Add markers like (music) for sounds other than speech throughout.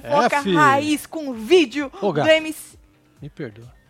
fofoca É, raiz com vídeo Ô, do. MC. Me perdoa.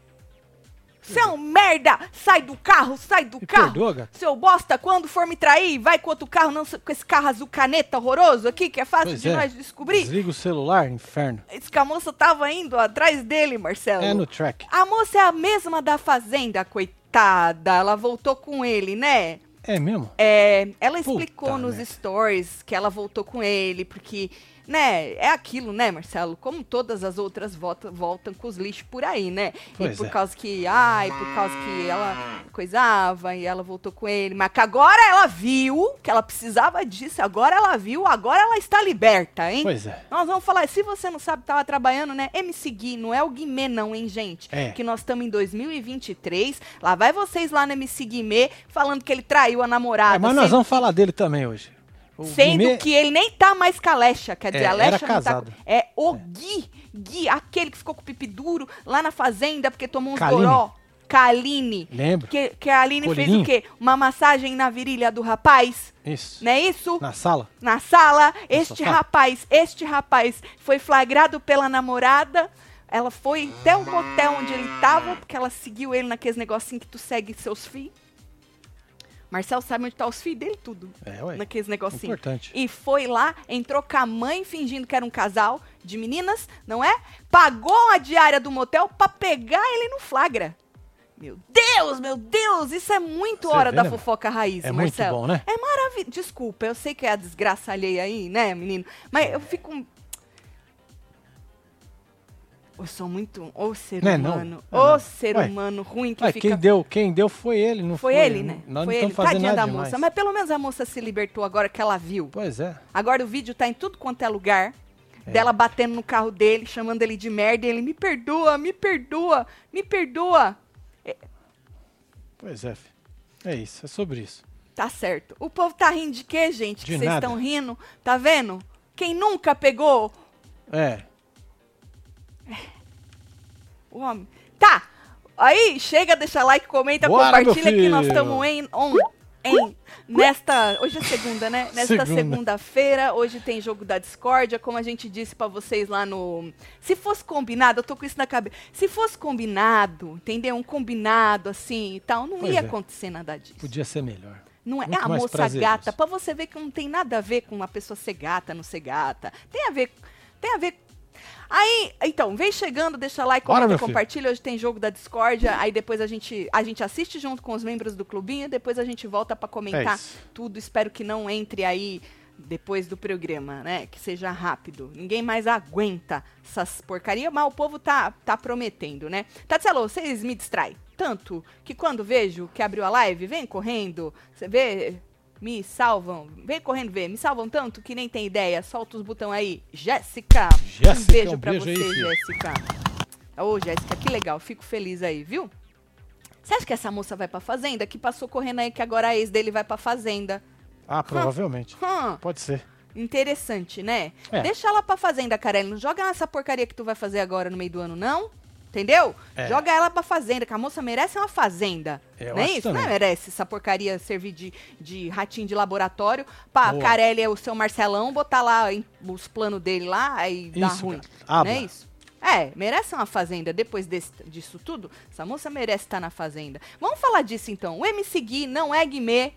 Você é um merda! Sai do carro, sai do Me carro! perdoa, gato. Seu bosta, quando for me trair, vai com outro carro, não com esse carro azul caneta horroroso aqui, que é fácil Pois de é. nós descobrir. Desliga o celular, inferno. Diz que a moça tava indo atrás dele, Marcelo. É no track. A moça é a mesma da fazenda, coitada. Ela voltou com ele, né? É mesmo? É, ela Puta explicou nos merda. stories que ela voltou com ele, porque, né, é aquilo, né, Marcelo? Como todas as outras volta, voltam com os lixos por aí, né? e Pois por é. causa que, ai, por causa que ela coisava e ela voltou com ele. Mas que agora ela viu que ela precisava disso, agora ela viu, agora ela está liberta, hein? Pois é. Nós vamos falar, se você não sabe, tava trabalhando, né? MC Gui, não é o Guimê não, hein, gente? É. Que nós estamos em 2023, lá vai vocês lá no MC Guimê, falando que ele traiu a namorada. É, mas nós vamos falar dele também hoje. O sendo Guimê- que ele nem tá mais com a Lecha, quer dizer, É, a era não tá É o Gui, Gui, aquele que ficou com o pipi duro lá na fazenda porque tomou uns Kaline. goró. Kaline. Lembro. Que, que a Aline fez Colininho. o quê? Uma massagem na virilha do rapaz, Isso. não é isso? Na sala. na sala. Este sofá. rapaz, este rapaz foi flagrado pela namorada. Ela foi até o motel onde ele tava, porque ela seguiu ele naqueles negocinhos que tu segue seus filhos. Marcel sabe onde tá os filhos dele, tudo. É, ué. Naqueles negocinhos. Importante. E foi lá, entrou com a mãe fingindo que era um casal de meninas, não é? Pagou a diária do motel pra pegar ele no flagra. Meu Deus, meu Deus, isso é muito Você hora vê, da né? fofoca raiz, É muito Marcelo. bom, né? É maravilhoso. Desculpa, eu sei que é a desgraça alheia aí, né, menino? Mas eu fico. Eu sou muito. Ô ser Não é não? humano. É Ô não. ser Ué. humano ruim que Ué, fica. quem deu, quem deu foi ele, não foi Foi ele, né? Nós Foi não ele. fazendo Tadinha nada da demais. moça. Mas pelo menos a moça se libertou agora que ela viu. Pois é. Agora o vídeo tá em tudo quanto é lugar. Dela batendo no carro dele, chamando ele de merda. E ele, me perdoa, me perdoa, me perdoa. Pois é, filho. É isso, é sobre isso. Tá certo. O povo tá rindo de quê, gente? que De vocês nada. estão rindo? Tá vendo? Quem nunca pegou É. (laughs) o homem. Tá. Aí, chega, deixa like, comenta, Bora, compartilha que nós estamos em, on, em nesta, hoje é segunda, né? Nesta Segunda. segunda-feira, hoje tem jogo da discórdia, como a gente disse pra vocês lá no, se fosse combinado, eu tô com isso na cabeça. Se fosse combinado, entendeu? Um combinado assim e tal, não Pois ia é. acontecer nada disso. Podia ser melhor. Não é, é a moça prazeroso. gata, pra você ver que não tem nada a ver com uma pessoa ser gata, não ser gata. Tem a ver, tem a ver. Aí, então, vem chegando, deixa like, Bora, comenta, filho. compartilha. Hoje tem jogo da discórdia, aí depois a gente, a gente assiste junto com os membros do clubinho, depois a gente volta pra comentar É tudo. Espero que não entre aí depois do programa, né? Que seja rápido. Ninguém mais aguenta essas porcaria, mas o povo tá, tá prometendo, né? Tatselo, vocês me distraem tanto que quando vejo que abriu a live, vem correndo, você vê, me salvam, vem correndo ver, me salvam tanto que nem tem ideia, solta os botões aí. Jéssica, um beijo um pra beijo você. Jéssica. Ô, Jéssica, que legal, fico feliz aí, viu? Você acha que essa moça vai pra fazenda? Que passou correndo aí que agora a ex dele vai pra fazenda. Ah, provavelmente. Hum, Pode ser. interessante, né? É. Deixa ela pra fazenda, Carelli. Não joga nessa porcaria que tu vai fazer agora no meio do ano, não. Entendeu? É. Joga ela pra fazenda, que a moça merece uma fazenda. Eu não é isso? Não também. é merece essa porcaria servir de, de ratinho de laboratório pra Boa. Carelli é o seu Marcelão botar lá em- os planos dele lá, dá Isso, ruim. Abra. Não é isso? É, merece uma fazenda. Depois desse- disso tudo, essa moça merece estar na fazenda. Vamos falar disso então. O MC Gui não é Guimê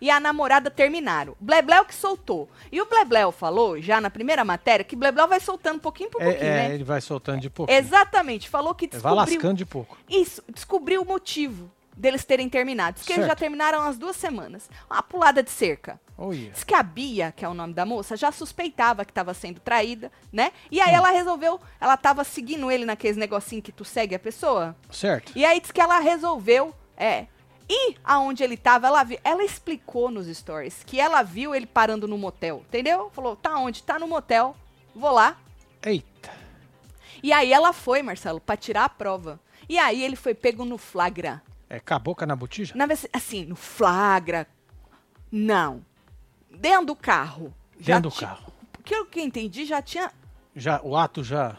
e a namorada terminaram. Blebleu que soltou. E o Blebleu falou, já na primeira matéria, que Blebleu vai soltando pouquinho por É, pouquinho, é, né? ele vai soltando de pouco. Exatamente. Falou que Vai descobriu... lascando de pouco. Isso, descobriu o motivo deles terem terminado. Diz que eles já Certo. terminaram há duas semanas. Uma pulada de cerca. Oh, yeah. Diz que a Bia, que é o nome da moça, já suspeitava que estava sendo traída, né? E aí Hum. ela resolveu, ela tava seguindo ele naqueles negocinho que tu segue a pessoa. Certo. E aí diz que ela resolveu, é, ir aonde ele tava, ela, vi- ela explicou nos stories que ela viu ele parando no motel, entendeu? Falou, tá onde? Tá no motel, vou lá. Eita. E aí ela foi, Marcelo, pra tirar a prova. E aí ele foi pego no flagra. É com a boca na botija? Na assim, no flagra. Não. Dentro do carro. Dentro do ti- carro. Porque eu que entendi, já tinha. Já, o ato já.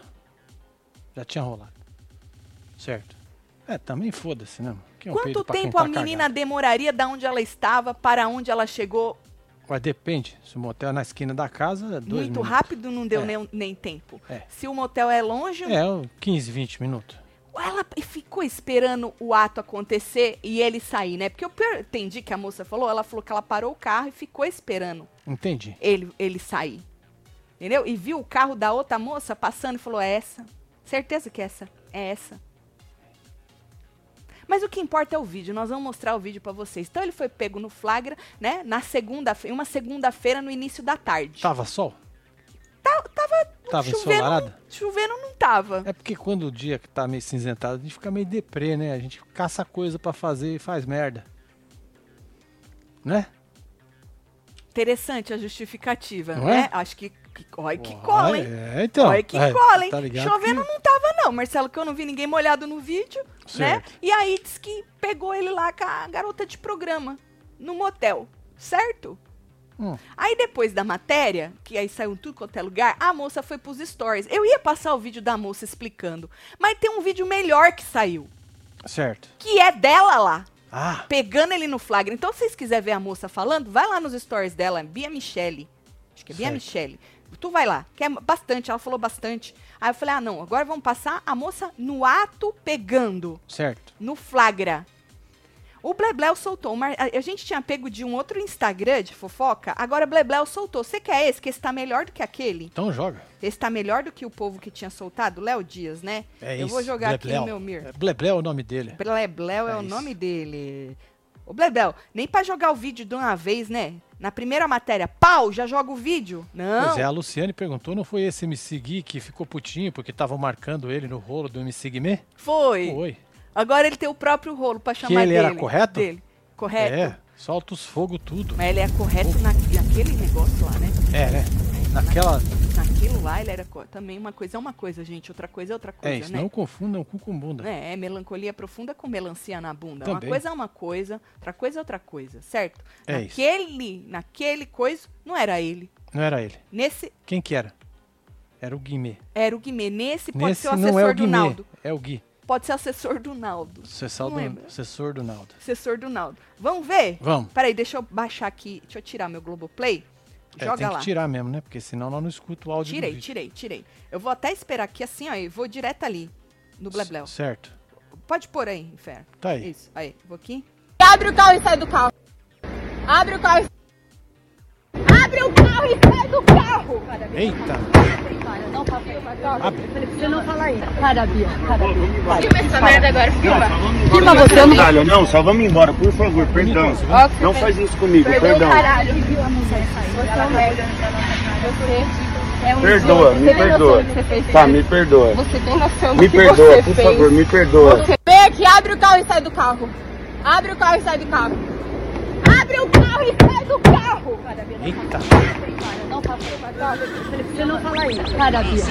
Já tinha rolado. Certo. É, também foda-se, né? mano? É peido Quanto quem tempo tá a menina cagado. demoraria da onde ela estava para onde ela chegou Mas depende. Se o motel é na esquina da casa, é dois Muito minutos. rápido não deu É. nem, nem tempo. É. Se o motel é longe, É, uns 15, 20 minutos. ela ficou esperando o ato acontecer e ele sair, né? Porque eu entendi que a moça falou, ela falou que ela parou o carro e ficou esperando Entendi. ele, ele sair. Entendeu? E viu o carro da outra moça passando e falou: é essa. Certeza que é essa. É essa. Mas o que importa é o vídeo. Nós vamos mostrar o vídeo pra vocês. Então ele foi pego no flagra, né? Na segunda, em uma segunda-feira no início da tarde. Tava sol? tava Tava chovendo, ensolarado? Chovendo não tava. É porque quando o dia que tá meio cinzentado, a gente fica meio deprê, né? A gente caça coisa pra fazer e faz merda. Né? Interessante a justificativa, Não né? é? Acho que, que olha que cola, hein? É, então. olha que é, cola, hein? tá Chovendo que- não tava não, Marcelo, que eu não vi ninguém molhado no vídeo, né? Certo. E aí diz que pegou ele lá com a garota de programa, no motel, certo? Hum, Aí depois da matéria, que aí saiu em tudo quanto é lugar, a moça foi pros stories. Eu ia passar o vídeo da moça explicando, mas tem um vídeo melhor que saiu, certo. que é dela lá, Ah, pegando ele no flagra. Então, se vocês quiserem ver a moça falando, vai lá nos stories dela, Bia Michele. Acho que é Bia Certo. Michele. Tu vai lá, que é bastante, ela falou bastante. Aí eu falei, ah, não, agora vamos passar a moça no ato pegando, certo. no flagra. O Blebleu soltou. uma- a gente tinha pego de um outro Instagram de fofoca, agora o Blebleu soltou. Você quer esse? Que esse tá melhor do que aquele? Então joga. Esse tá melhor do que o povo que tinha soltado? Léo Dias, né? É eu isso. vou jogar aqui Blebleu. no meu mir. É, Blebleu é o nome dele. Blebleu é, É o isso. nome dele. Ô, Blebleu, nem pra jogar o vídeo de uma vez, né? Na primeira matéria, pau, já joga o vídeo? Não. Pois é, a Luciane perguntou, não foi esse MC Gui que ficou putinho porque estavam marcando ele no rolo do MC Guimê? Foi. Foi. Agora ele tem o próprio rolo pra chamar ele dele. era correto? Dele. Correto. É, solta os fogos tudo. Mas ele é correto na, naquele negócio lá, né? É, né? Naquela... Naquilo lá ele era também uma coisa é uma coisa, gente. Outra coisa é outra coisa, É isso, né? não confundam cu com bunda. É, é melancolia profunda com melancia na bunda. Também. Uma coisa é uma coisa, outra coisa é outra coisa, certo? É isso. naquele, naquele coisa, não era ele. Não era ele. Nesse Quem que era? Era o Guimê. era o Guimê. Nesse pode Nesse ser o não assessor é o do Guimê, Naldo. é o Gui. Pode ser assessor do Naldo. Assessor Não do, assessor do Naldo. Assessor do Naldo. Vamos ver? Vamos. Peraí, deixa eu baixar aqui. Deixa eu tirar meu Globoplay. É, Joga tem lá. que tirar mesmo, né? Porque senão nós não escuta o áudio Tirei, tirei, tirei. Eu vou até esperar aqui assim, ó. E vou direto ali. No Blebleu. Certo. Pode pôr aí, inferno. Tá aí. Isso, aí. Vou aqui. Abre o carro e sai do carro. Abre o carro. e- Abre o carro e sai do carro. Eita! Não, papai, Abre. Você não fala isso. Para, Bia. Para, Bia. Filma essa merda agora, filma. Filma você, não- Caralho, não, só vamos embora, por favor, perdão. Não faz isso comigo, perdão. caralho. É um é um Perdoa, me Você tem noção perdoa. do que você fez, Tá, me perdoa. Você tem noção do Me que perdoa, você por fez. favor, me perdoa. Você vem aqui, abre o carro e sai do carro. Abre o carro e sai do carro. Abre o carro e sai do carro. Para, Bia. Eita! Não, papai, Você não fala isso. Para, Bia. Para, Bia.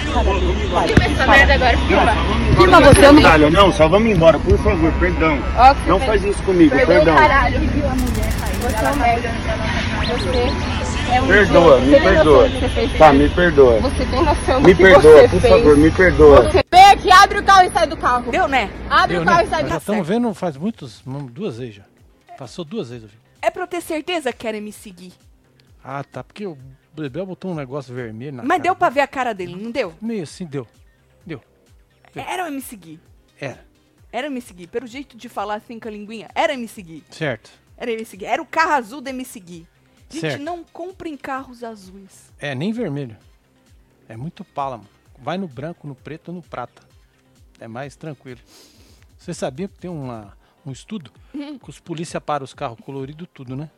Para. Filma essa merda agora, filma. Filma você, eu não... Caralho, não, só vamos embora, por favor, perdão. Ó, Não você faz isso comigo, Perdão, caralho. Você é um merda. Você é um Perdoa, me Você perdoa. você fez, Tá, me perdoa. Você tem noção do Me perdoa, você por fez. favor, me perdoa. Você aqui, abre o carro e sai do carro. Deu, né? Abre Deu, o carro né? e sai do já carro. estamos vendo faz muitos, duas vezes já. Passou duas vezes o vídeo. É pra eu ter certeza que querem me seguir. Ah, tá. Porque o Bebel botou um negócio vermelho na Mas cara deu pra ver a cara dele, não deu? Meio assim, deu. Deu. Era me seguir. Era. Era me seguir. Pelo jeito de falar assim com a linguinha, era me seguir. Certo. Era me seguir. Era o carro azul de me seguir. Gente, Certo. não comprem carros azuis. É, nem vermelho. É muito pala, mano. Vai no branco, no preto ou no prata. É mais tranquilo. Você sabia que tem uma, um estudo Hum. que os polícia param os carros coloridos tudo, né?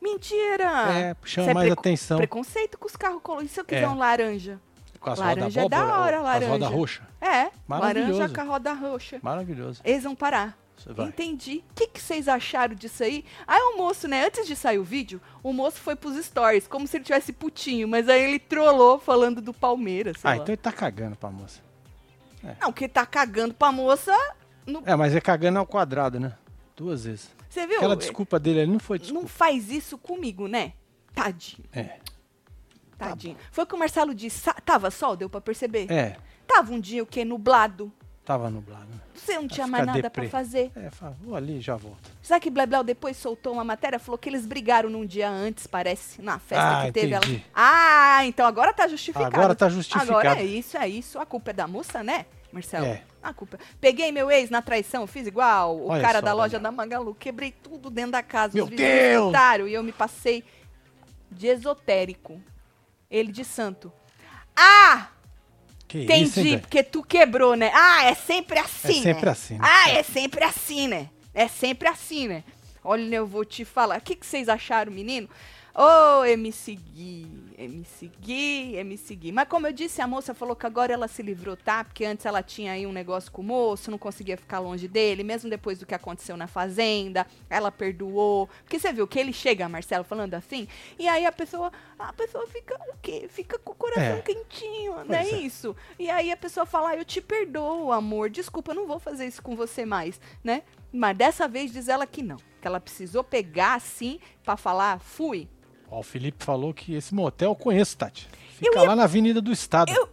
Mentira! É, chama é mais atenção. Preconceito com os carros coloridos. E se eu quiser É. um laranja? Com as Laranja rodas é da abóbora, hora, ou laranja. As rodas roxas. É, laranja com a roda roxa. Maravilhoso. Eles vão parar. Entendi. O que, que vocês acharam disso aí? Aí o moço, né, antes de sair o vídeo, o moço foi pros stories, como se ele tivesse putinho, mas aí ele trollou falando do Palmeiras, Ah, lá. então ele tá cagando pra moça. Não, que tá cagando pra moça, no... É, mas é cagando ao quadrado, né? Duas vezes. você viu? Aquela desculpa dele ali não foi Não desculpa. faz isso comigo, né? Tadinho, É. tadinho. Foi o que o Marcelo disse, tava sol, deu pra perceber? É. Tava um dia o quê? Nublado. Tava nublado. né? Você não tinha mais nada deprê. pra fazer. É, fala, vou ali e já volto. Sabe que Blebleu depois soltou uma matéria? Falou que eles brigaram num dia antes, parece, na festa Ah, que teve. Ela... entendi. Ah, então agora tá justificado. Agora tá justificado. Agora é isso, é isso. A culpa é da moça, né, Marcelo? É. A culpa. Peguei meu ex na traição, fiz igual. O Olha cara só, da loja Daniel. da Magalu. Quebrei tudo dentro da casa. Meu Deus! E eu me passei de esotérico. Ele de santo. Ah! Que isso, hein, Entendi, porque tu quebrou, né? Ah, é sempre assim, É sempre né? assim, né? Ah, é sempre assim, né? É sempre assim, né? Olha, eu vou te falar. O que, que vocês acharam, menino? Ô, oh, MC Gui, MC Gui, MC Gui. Mas como eu disse, a moça falou que agora ela se livrou, tá? Porque antes ela tinha aí um negócio com o moço, não conseguia ficar longe dele, mesmo depois do que aconteceu na fazenda, ela perdoou. Porque você viu que ele chega, Marcelo, falando assim, e aí a pessoa, a pessoa fica o quê? Fica com o coração É. quentinho, não é é. isso? E aí a pessoa fala, ah, eu te perdoo, amor, desculpa, eu não vou fazer isso com você mais, né? Mas dessa vez diz ela que não, que ela precisou pegar assim pra falar, fui. Ó, o Felipe falou que esse motel eu conheço, Tati. Fica ia- lá na Avenida do Estado. Eu-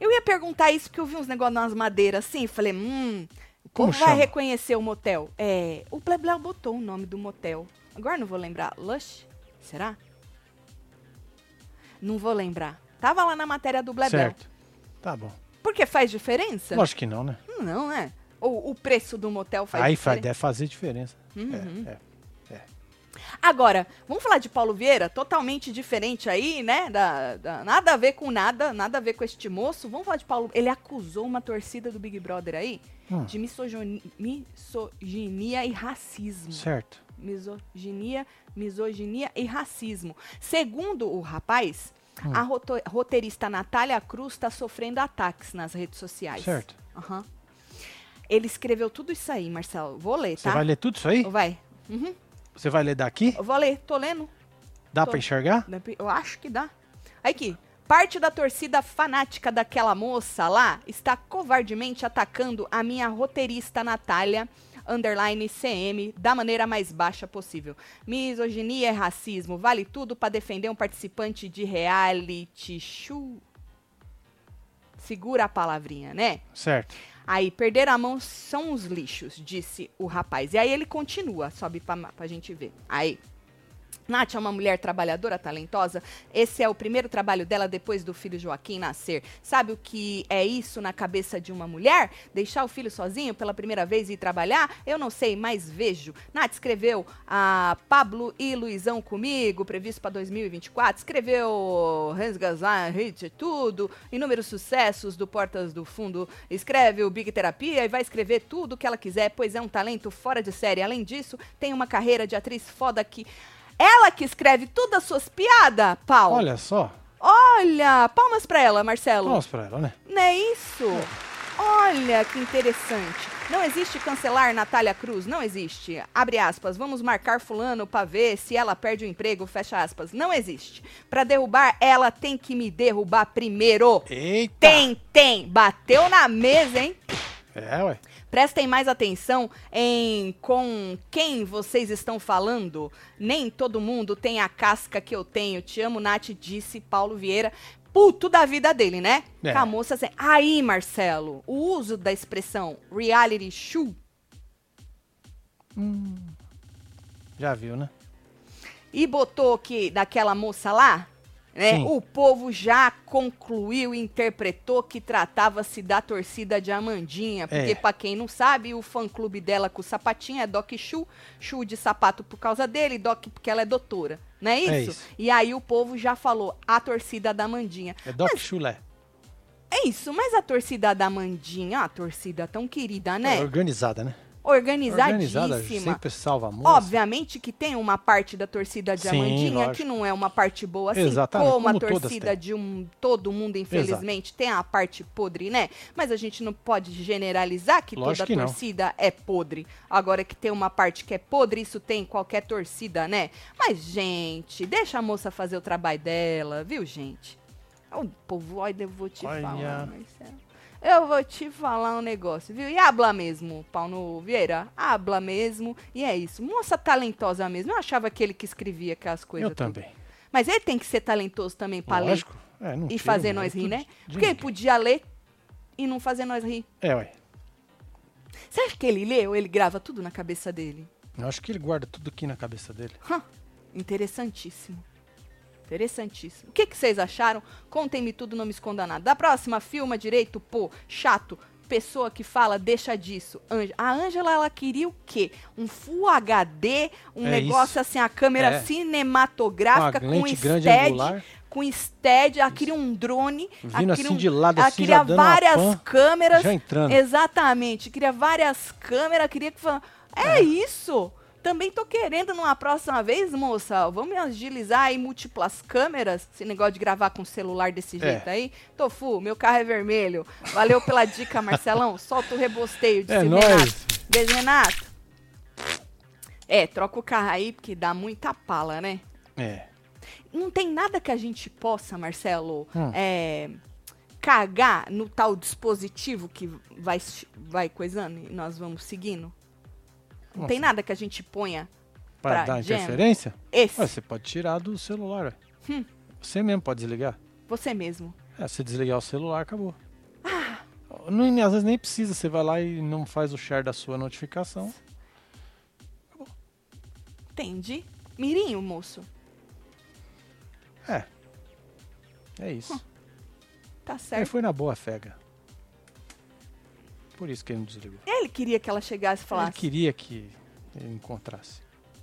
Eu ia perguntar isso porque eu vi uns negócios nas madeiras assim, falei, hum, Como vai chama? reconhecer o motel. É, o Blebleu botou o nome do motel. Agora não vou lembrar. Lush? Será? Não vou lembrar. Tava lá na matéria do Blebleu. Certo. Tá bom. Porque faz diferença? Lógico que não, né? Não, né? Ou o preço do motel faz Aí diferença? faz, deve fazer diferença. Uhum. É, é. Agora, vamos falar de Paulo Vieira, totalmente diferente aí, né? Da, da- nada a ver com nada, nada a ver com este moço. Vamos falar de Paulo. Ele acusou uma torcida do Big Brother aí Hum. de misogini- misoginia e racismo. Certo. Misoginia, misoginia e racismo. Segundo o rapaz, Hum. a roteirista Natália Cruz está sofrendo ataques nas redes sociais. Certo. Aham. Ele escreveu tudo isso aí, Marcelo. Vou ler, Você tá? vai ler tudo isso aí? Vai. Uhum. Você vai ler daqui? Eu vou ler, tô lendo. Dá Tô. pra enxergar? Eu acho que dá. Aqui. Parte da torcida fanática daquela moça lá está covardemente atacando a minha roteirista Natália, underline CM, da maneira mais baixa possível. Misoginia e racismo, vale tudo para defender um participante de reality show. Segura a palavrinha, né? Certo. Aí, perder a mão são os lixos, disse o rapaz. E aí ele continua, sobe pra, pra gente ver. Aí. Nath é uma mulher trabalhadora, talentosa. Esse é o primeiro trabalho dela depois do filho Joaquim nascer. Sabe o que é isso na cabeça de uma mulher? Deixar o filho sozinho pela primeira vez e ir trabalhar? Eu não sei, mas vejo. Nath escreveu a Pablo e Luizão comigo, previsto para 2024. Escreveu Hans Gazan, Hit, tudo. Inúmeros sucessos do Portas do Fundo. Escreve o Big Terapia e vai escrever tudo o que ela quiser, pois é um talento fora de série. Além disso, tem uma carreira de atriz foda que. Ela que escreve todas as suas piadas, Paulo. Olha só. Olha, palmas pra ela, Marcelo. Vamos pra ela, né? Não é isso? Olha que interessante. Não existe cancelar Natália Cruz, não existe. Abre aspas, vamos marcar fulano pra ver se ela perde o emprego, fecha aspas. Não existe. Pra derrubar, ela tem que me derrubar primeiro. Eita! Tem, tem. Bateu na mesa, hein? É, ué. Prestem mais atenção em com quem vocês estão falando. Nem todo mundo tem a casca que eu tenho. Te amo, Nath, disse Paulo Vieira. Puto da vida dele, né? É. Com a moça assim. Aí, Marcelo, o uso da expressão reality show Já viu, né? e botou que daquela moça lá, né? O povo já concluiu e interpretou que tratava-se da torcida de Amandinha. Porque, É. pra quem não sabe, o fã-clube dela com o sapatinho é Doc Chu. Chu de sapato por causa dele, Doc porque ela é doutora. Não é isso? É isso. E aí o povo já falou, a torcida da Amandinha. É Doc Chulé. É isso, mas a torcida da Amandinha, a torcida tão querida, né? É organizada, né? Organizadíssima. Organizada, sempre salva a moça. Obviamente que tem uma parte da torcida de Sim, Amandinha lógico. que não é uma parte boa, assim Exatamente, como a como todas torcida de um todo mundo, infelizmente, tem a parte podre, né? Mas a gente não pode generalizar que Lógico toda que não. torcida é podre. Agora que tem uma parte que é podre, isso tem em qualquer torcida, né? Mas, gente, deixa a moça fazer o trabalho dela, viu, gente? O povo, olha, eu vou te Olha. falar, Marcelo. Eu vou te falar um negócio, viu? E habla mesmo, Paulo Vieira. Habla mesmo. E é isso. Moça talentosa mesmo. Eu achava aquele que escrevia aquelas coisas. Eu tudo. também. Mas ele tem que ser talentoso também pra ler. É, e fazer nós rir, né? de Porque ele podia ler e não fazer nós rir. É, ué. Você acha que ele lê ou ele grava tudo na cabeça dele? Eu acho que ele guarda tudo aqui na cabeça dele. Interessantíssimo. Interessantíssimo. O que, que vocês acharam? Contem-me tudo, não me esconda nada. Da próxima, filma direito, pô, chato. Pessoa que fala, deixa disso. A Ângela, ela queria o quê? Um Full HD, um É negócio isso. assim, a câmera É. cinematográfica Com stead, com stead, ela queria um drone, Vindo assim um- de lado, ela assim, queria várias pan, câmeras. já entrando. Exatamente, queria várias câmeras, queria que fala- É, isso. Também tô querendo numa próxima vez, moça. Vamos agilizar aí múltiplas câmeras. Esse negócio de gravar com celular desse É. jeito aí. Tofu, meu carro é vermelho. Valeu pela dica, Marcelão. (laughs) Solta o rebosteio de É Renato. nóis. Beijo, Renato. É, troca o carro aí, porque dá muita pala, né? É. Não tem nada que a gente possa, Marcelo, Hum. é, cagar no tal dispositivo que vai, vai coisando e nós vamos seguindo? Não Como tem nada que a gente ponha Para Pra dar jam. interferência? esse, Ué, você pode tirar do celular. Hum. Você mesmo pode desligar. você mesmo. É, você desligar o celular, acabou. Ah. Não, às vezes nem precisa, você vai lá e não faz o share da sua notificação. Entendi. Mirinho, moço. É. É isso. Tá Ele certo. foi na boa fega. Por isso que ele não desligou. Ele queria que ela chegasse e Ele falasse, queria que ele encontrasse.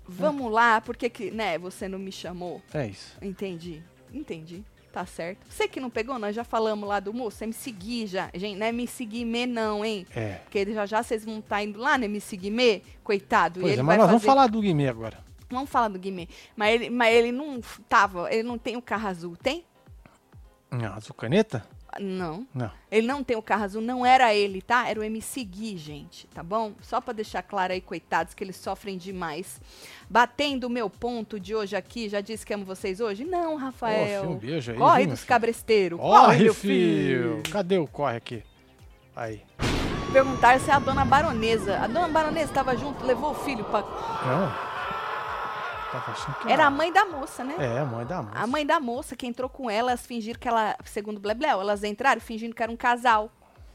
vamos lá, porque que, né, você não me chamou? É isso. Entendi. Entendi. Tá certo. Você que não pegou, nós já falamos lá do moço, é me seguir já. Gente, não é me seguir me não, hein? É. Porque já já vocês vão estar indo lá, né, me seguir me, coitado. Pois ele é, mas nós fazer... vamos falar do Guimê agora. Vamos falar do Guimê. Mas ele, mas ele não tava, ele não tem o carro azul, tem? Ah, azul caneta? Não. Não. Ele não tem o carro azul, não era ele, tá? Era o MC Gui, gente, tá bom? Só pra deixar claro aí, coitados, que eles sofrem demais. Batendo o meu ponto de hoje aqui, já disse que amo vocês hoje? Não, Rafael. Filho, um beijo aí, Corre viu, dos filho? cabresteiros. Corre, meu filho. Cadê o corre aqui? Aí. Perguntar se é a dona baronesa. A dona baronesa tava junto, levou o filho pra... Não. Tava achando que Era a mãe da moça, né? É, a mãe da moça. A mãe da moça que entrou com ela, elas fingiram que ela, segundo o Blebleu, elas entraram fingindo que era um casal,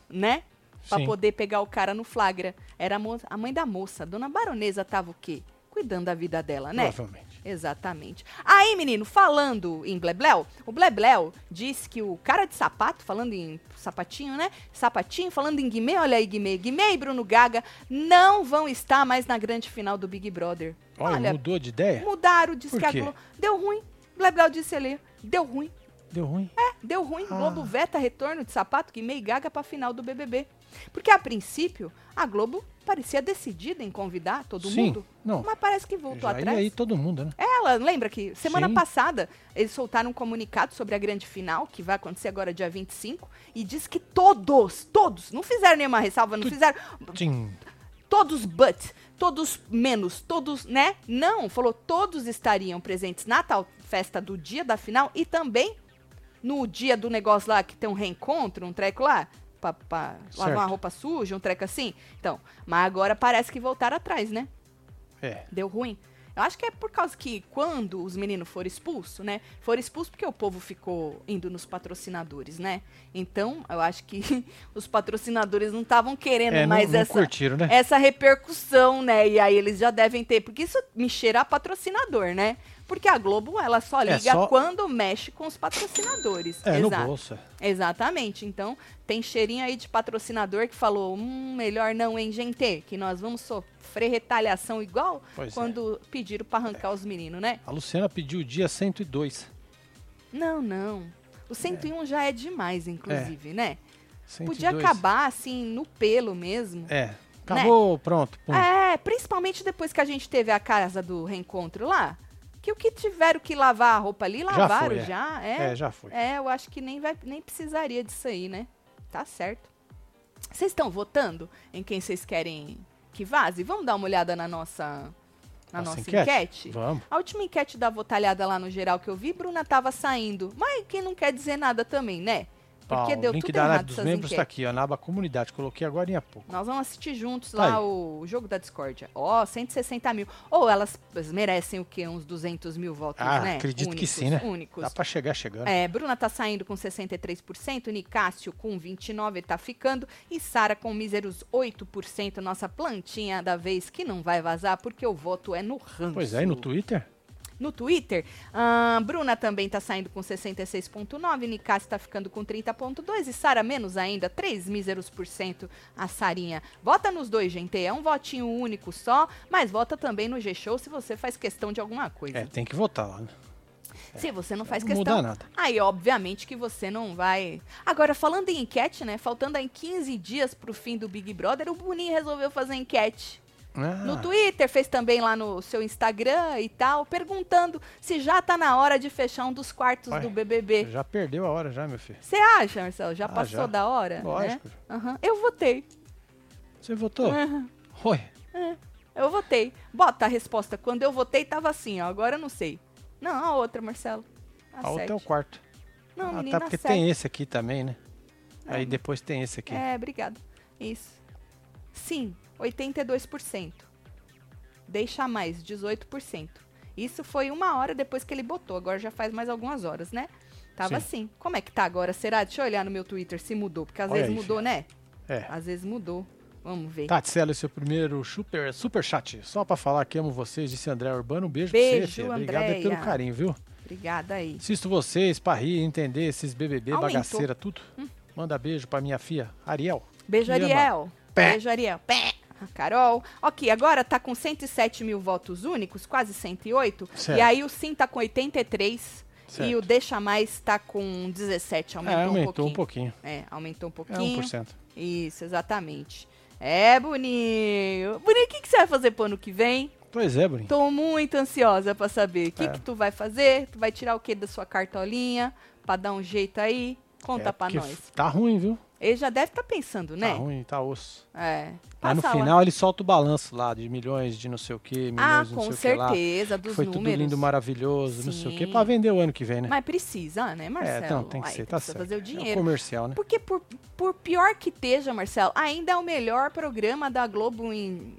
né? Pra Sim. poder pegar o cara no flagra. Era a, a mãe da moça. A dona baronesa tava o quê? Cuidando da vida dela, né? Provavelmente. Exatamente. Aí, menino, falando em Blebleu, o Blebleu disse que o cara de sapato, falando em sapatinho, né? Sapatinho, falando em Guimê, olha aí, Guimê. Guimê e Bruno Gaga não vão estar mais na grande final do Big Brother. Olha, mudou de ideia? Mudaram, disse que a? Globo. Deu ruim. Blebleu disse ali. Deu ruim. Deu ruim? É, deu ruim. Ah. Globo veta retorno de sapato Guimê e Gaga pra final do BBB. Porque a princípio, a Globo parecia decidida em convidar todo Sim, mundo. não. Mas parece que voltou Já atrás. aí todo mundo, né? Ela, lembra que semana Sim. passada eles soltaram um comunicado sobre a grande final, que vai acontecer agora dia 25, e diz que todos, todos, não fizeram nenhuma ressalva, não fizeram Tim. todos but, todos menos, todos, né? Não, falou todos estariam presentes na tal festa do dia da final e também no dia do negócio lá que tem um reencontro, um treco lá, pra, pra lavar Certo. uma roupa suja, um treco assim. Então, mas agora parece que voltaram atrás, né? É. Deu ruim. Eu acho que é por causa que quando os meninos foram expulsos, né? Foram expulsos porque o povo ficou indo nos patrocinadores, né? Então, eu acho que (laughs) os patrocinadores não estavam querendo É, não, mais não essa, curtiram, né? essa repercussão, né? E aí eles já devem ter, porque isso me cheira a patrocinador, né? Porque a Globo, ela só É, liga só- quando mexe com os patrocinadores. É, no Exato. bolso. é. Exatamente. Então, tem cheirinho aí de patrocinador que falou: hum, melhor não, hein, gente? Que nós vamos sofrer retaliação igual Pois é. quando pediram pra arrancar os meninos, né? A Luciana pediu o dia 102. Não, não. O 101 já é demais, inclusive, né? 102. Podia acabar, assim, no pelo mesmo. É. Acabou, pronto. Pum. É, principalmente depois que a gente teve a casa do reencontro lá. Que o que tiveram que lavar a roupa ali, lavaram foi, é. já. É, É, já foi. É, eu acho que nem, vai, nem precisaria disso aí, né? Tá certo. Vocês estão votando em quem vocês querem que vaze? Vamos dar uma olhada na nossa, na Nossa nossa enquete? enquete? Vamos. A última enquete da votalhada lá no geral que eu vi, Bruna tava saindo. Mas quem não quer dizer nada também, né? Porque deu o link tudo da errado dos membros tá enquetes. aqui, ó, na aba comunidade. Coloquei agora há pouco. Nós vamos assistir juntos Tá lá aí. o jogo da discórdia. Ó, 160 mil. Ou elas elas merecem o quê? Uns 200 mil votos, Ah, né? acredito que Únicos, sim, né? Únicos. Dá pra chegar chegando. É, Bruna tá saindo com 63%, Nicásio com 29% tá ficando e Sara com míseros 8%, nossa plantinha da vez que não vai vazar porque o voto é no ranço. Pois é, e no Twitter? No Twitter, a Bruna também tá saindo com 66,9%, Nicásio tá ficando com 30,2% e Sara menos ainda, 3 míseros por cento a Sarinha. Vota nos dois, gente, é um votinho único só, mas vota também no G-Show se você faz questão de alguma coisa. É, tem que votar lá, né? Se você não faz Não questão, muda nada. aí obviamente que você não vai. Agora, falando em enquete, né? Faltando aí 15 dias pro fim do Big Brother, o Boninho resolveu fazer enquete. Ah, No Twitter, fez também lá no seu Instagram e tal, perguntando se já tá na hora de fechar um dos quartos Ué, do BBB. Já perdeu a hora já, meu filho. Você acha, Marcelo? Já Ah, passou já. da hora? Lógico. Né? Aham. Eu votei. Você votou? Aham. Oi. Eu votei. Bota a resposta. Quando eu votei, tava assim, ó. Agora eu não sei. Não, a outra, Marcelo. A A outra é o quarto. Não, ah, menina, tá, porque tem esse aqui também, né? É. Aí depois tem esse aqui. É, obrigado. Isso. Sim, 82%. Deixa mais, 18%. Isso foi uma hora depois que ele botou. Agora já faz mais algumas horas, né? Tava Sim. assim. Como é que tá agora? Será? Deixa eu olhar no meu Twitter se mudou. Porque às Olha vezes aí, mudou, né? É. Às vezes mudou. Vamos ver. Tatselo, seu primeiro super, super chat. Só pra falar que amo vocês, disse André Urbano. Um beijo, pra Beijo, você, filha. Obrigado Andréia. pelo carinho, viu? Obrigada aí. Assisto vocês pra rir, entender esses BBB, Aumentou. Hum. bagaceira, tudo. Manda beijo pra minha filha, Ariel. Beijo, Que ama. Pé. Beijo, Ariel. Pé. A Carol. Ok, agora tá com 107 mil votos únicos, quase 108. Certo. E aí o Sim tá com 83. E Certo. o Deixa Mais tá com 17. Aumentou, é, um aumentou pouquinho. um pouquinho. É, aumentou um É pouquinho. 1%. Isso, exatamente. É, Boninho. Boninho, o que, que você vai fazer pro ano que vem? Pois é, Bruninho. Tô muito ansiosa pra saber. O que, É. que tu vai fazer? Tu vai tirar o que da sua cartolinha? Pra dar um jeito aí? Conta É, pra nós. Tá ruim, viu? Ele já deve estar pensando, né? Tá ruim, tá osso. É. Mas no Passa lá. final ele solta o balanço lá de milhões de não sei o que, milhões Ah, de não com sei o que lá. certeza, dos foi números. tudo lindo, maravilhoso, não sei o Sim. pra vender o ano que vem, né? Mas precisa, né, Marcelo? é, então tem que ser, tá certo. fazer o É um dinheiro. comercial, né? Porque por, por pior que esteja, Marcelo, ainda é o melhor programa da Globo em...